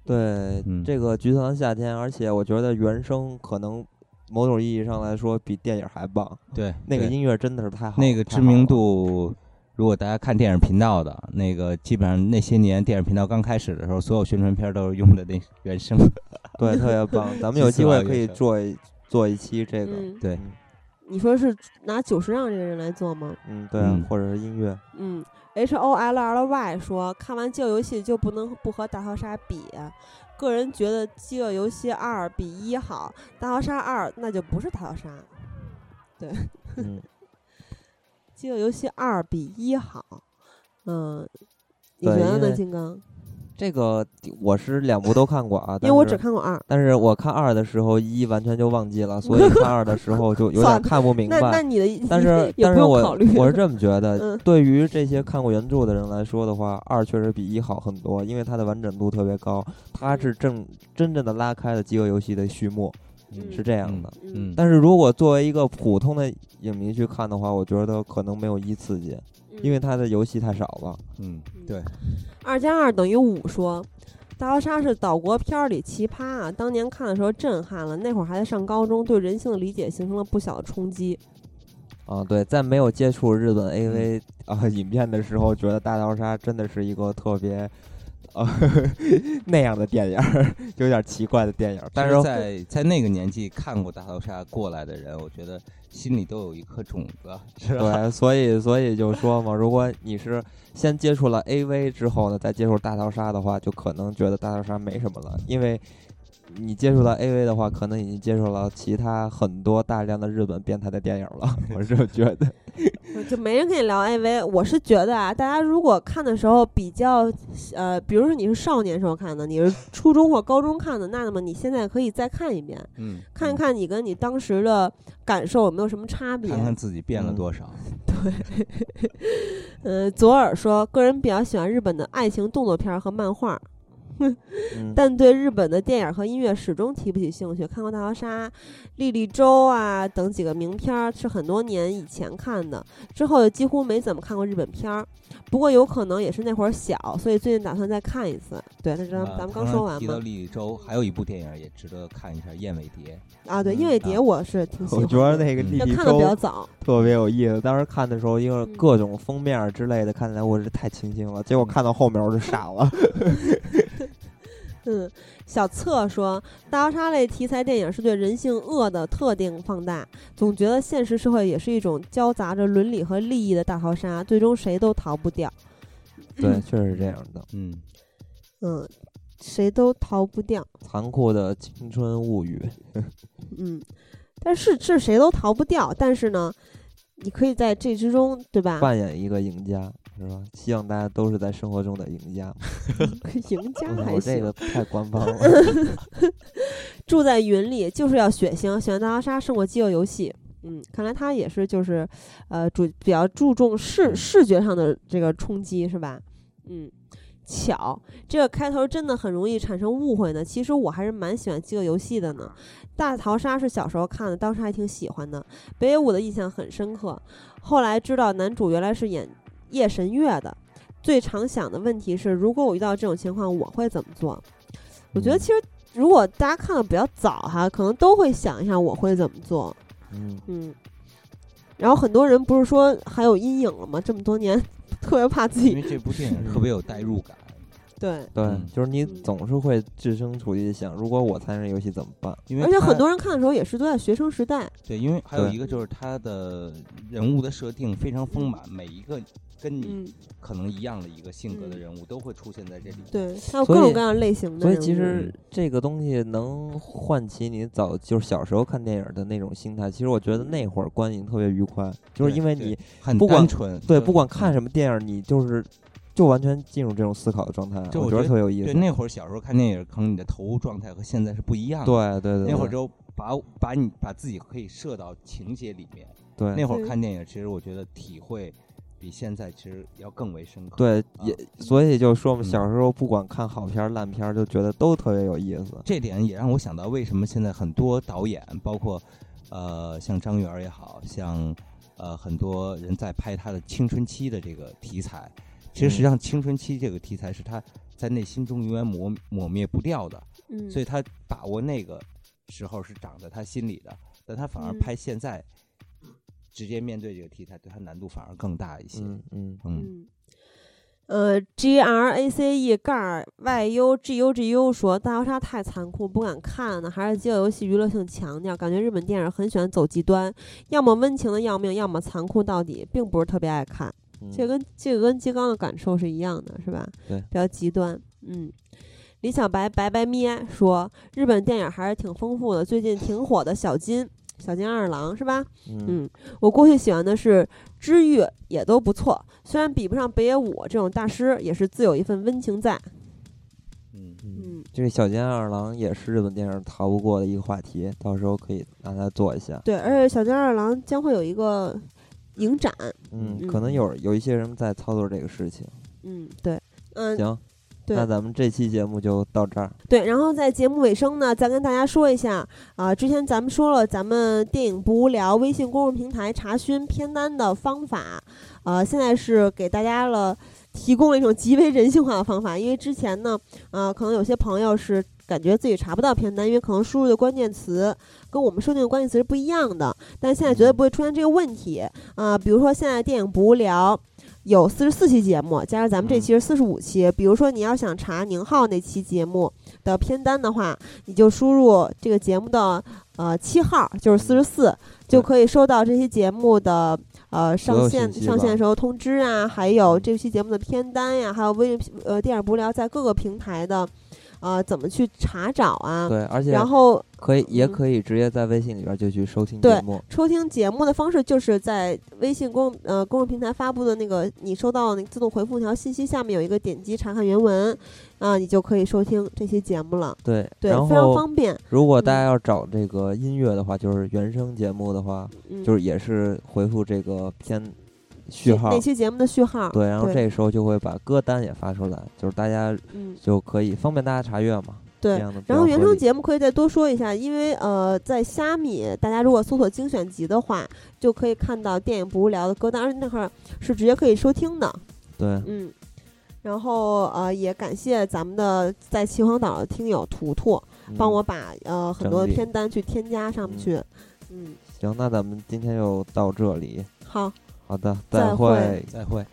对，嗯这个《菊次郎夏天》，而且我觉得原声可能某种意义上来说比电影还棒。对，那个音乐真的是太好了，那个知名度，如果大家看电影频道的那个，基本上那些年电影频道刚开始的时候，所有宣传片都是用的那原声。对，特别棒。咱们有机会可以做一做一期这个。嗯，对，你说是拿久石让这个人来做吗？嗯，对啊嗯，或者是音乐。嗯，H O L L Y 说看完《饥饿游戏》就不能不和《大逃杀》比。个人觉得《饥饿游戏二》比一好，《大逃杀二》那就不是大逃杀，《对 嗯，饥饿游戏二》比一好。嗯，你觉得呢，金刚？这个我是两部都看过啊，因为我只看过二。但是我看二的时候一完全就忘记了，所以 看二的时候就有点看不明那那白。你的但是 也但是我我是这么觉得，嗯对于这些看过原著的人来说的话，二确实比一好很多，因为它的完整度特别高，它是正真正的拉开了饥饿游戏的序幕。嗯是这样的。嗯但是如果作为一个普通的影迷去看的话，我觉得可能没有一刺激，因为它的游戏太少了。嗯嗯，对，二加二等于五说。大逃杀是岛国片儿里奇葩啊！当年看的时候震撼了，那会儿还在上高中，对人性的理解形成了不小的冲击。啊，对，在没有接触日本嗯 AV 啊影片的时候，觉得《大逃杀》真的是一个特别呃 那样的电影儿，有点奇怪的电影儿。但是在在那个年纪看过大逃杀过来的人，我觉得心里都有一颗种子，是吧？对，所以所以就说嘛，如果你是先接触了 AV 之后呢，再接触大逃杀的话，就可能觉得大逃杀没什么了，因为你接触到 AV 的话，可能已经接触了其他很多大量的日本变态的电影了。我是觉得，就没人跟你聊 AV。我是觉得啊，大家如果看的时候比较，呃，比如说你是少年时候看的，你是初中或高中看的，那那么你现在可以再看一遍，嗯，看一看你跟你当时的感受有没有什么差别。看看自己变了嗯多少。呃，左耳说，个人比较喜欢日本的爱情动作片儿和漫画，嗯，但对日本的电影和音乐始终提不起兴趣。看过《大逃杀》《莉莉周》啊等几个名片儿，是很多年以前看的，之后几乎没怎么看过日本片儿。不过有可能也是那会儿小，所以最近打算再看一次。对，那咱啊咱们刚说完提到嘛。莉莉周，还有一部电影也值得看一下，《燕尾蝶啊，对，燕尾蝶我是挺喜欢我，觉得那个嗯莉莉就看的比较早。特别有意思。当时看的时候，因为嗯各种封面之类的，看起来我是太清新了。结果看到后面我就傻了。嗯，小策说，大逃杀类题材电影是对人性恶的特定放大，总觉得现实社会也是一种交杂着伦理和利益的大逃杀，最终谁都逃不掉。对，确实是这样的。嗯，嗯，谁都逃不掉。残酷的青春物语。嗯，但是是谁都逃不掉，但是呢，你可以在这之中，对吧？扮演一个赢家，是吧？希望大家都是在生活中的赢家。赢家还我这行。个太官方了。住在云里就是要血腥，喜欢大逃杀胜过饥饿游戏。嗯，看来他也是就是，呃，主比较注重视视觉上的这个冲击，是吧？嗯，巧，这个开头真的很容易产生误会呢。其实我还是蛮喜欢饥饿游戏的呢。大逃杀是小时候看的，当时还挺喜欢的。北野武的印象很深刻。后来知道男主原来是演夜神月的。最常想的问题是，如果我遇到这种情况，我会怎么做？我觉得其实如果大家看的比较早哈，可能都会想一下我会怎么做。嗯，嗯，然后很多人不是说还有阴影了吗？这么多年，特别怕自己。因为这部电影特别有代入感。对，对，嗯就是你嗯总是会置身处地地想，如果我参与游戏怎么办？因为而且很多人看的时候也是都在学生时代。对，因为还有一个就是他的人物的设定非常丰满，每一个跟你嗯，可能一样的一个性格的嗯人物都会出现在这里。对，还有所以各种各样类型的所以。其实这个东西能唤起你早就是小时候看电影的那种心态。其实我觉得那会儿观影特别愉快，就是因为你很不管单纯，对就不管看什么电影，你就是就完全进入这种思考的状态，我觉得就我觉得特别有意思。对那会儿小时候看电影，可能你的投入状态和现在是不一样的。对对对，那会儿就把把你把自己可以设到情节里面。对那会儿看电影，其实我觉得体会比现在其实要更为深刻。对啊也所以就说嘛，嗯小时候不管看好片儿烂片儿，就觉得都特别有意思。这点也让我想到，为什么现在很多导演，包括呃像张元儿也好像呃很多人在拍他的青春期的这个题材。其实实际上，青春期这个题材是他在内心中永远抹抹灭不掉的，嗯，所以他把握那个时候是长在他心里的，但他反而嗯拍现在，直接面对这个题材，对他难度反而更大一些。嗯嗯，嗯嗯，呃，G R A C E 盖儿 Y U G U G U 说大逃杀太残酷，不敢看呢，还是饥饿游戏娱乐性强点儿。感觉日本电影很喜欢走极端，要么温情的要命，要么残酷到底，并不是特别爱看。嗯这跟这个跟金刚的感受是一样的，是吧？对比较极端。嗯，李小白白白咩说，日本电影还是挺丰富的，最近挺火的小金。小金二郎是吧？嗯嗯，我过去喜欢的是知遇，也都不错。虽然比不上北野武这种大师，也是自有一份温情在。嗯嗯，嗯，这个小金二郎也是日本电影逃不过的一个话题，到时候可以拿它做一下。对，而且小金二郎将会有一个影展。嗯，嗯可能有有一些人在操作这个事情。嗯，对，嗯，行，对那咱们这期节目就到这儿。对，然后在节目尾声呢，再跟大家说一下啊、之前咱们说了，咱们电影不无聊微信公众平台查询片单的方法，呃，现在是给大家了提供了一种极为人性化的方法，因为之前呢，呃，可能有些朋友是感觉自己查不到片单，因为可能输入的关键词跟我们设定的关键词是不一样的，但现在绝对不会出现这个问题啊、比如说现在电影不无聊。有四十四期节目，加上咱们这期是四十五期。比如说，你要想查宁浩那期节目的片单的话，你就输入这个节目的呃七号，就是四十四，就可以收到这期节目的呃上线上线时候通知啊，还有这期节目的片单呀，还有微呃电影不无聊在各个平台的呃怎么去查找啊。对，而且然后可以也嗯可以直接在微信里边就去收听节目。收听节目的方式就是在微信公呃公众平台发布的那个你收到那个自动回复那条信息下面有一个点击查看原文，啊、你就可以收听这些节目了。对，对，然非常后方便。如果大嗯家要找这个音乐的话，就是原声节目的话，嗯，就是也是回复这个片序号哪。期节目的序号？对，然后这时候就会把歌单也发出来，就是大家嗯，就可以方便大家查阅嘛。对然后原声较合理节目可以再多说一下，因为呃，在虾米大家如果搜索精选集的话，就可以看到电影不无聊的歌单，而且那块儿是直接可以收听的。对，嗯，然后呃，也感谢咱们的在秦皇岛的听友图图，帮嗯我把呃很多片单去添加上嗯去。嗯，行，那咱们今天就到这里。好，好的，再会会。再会。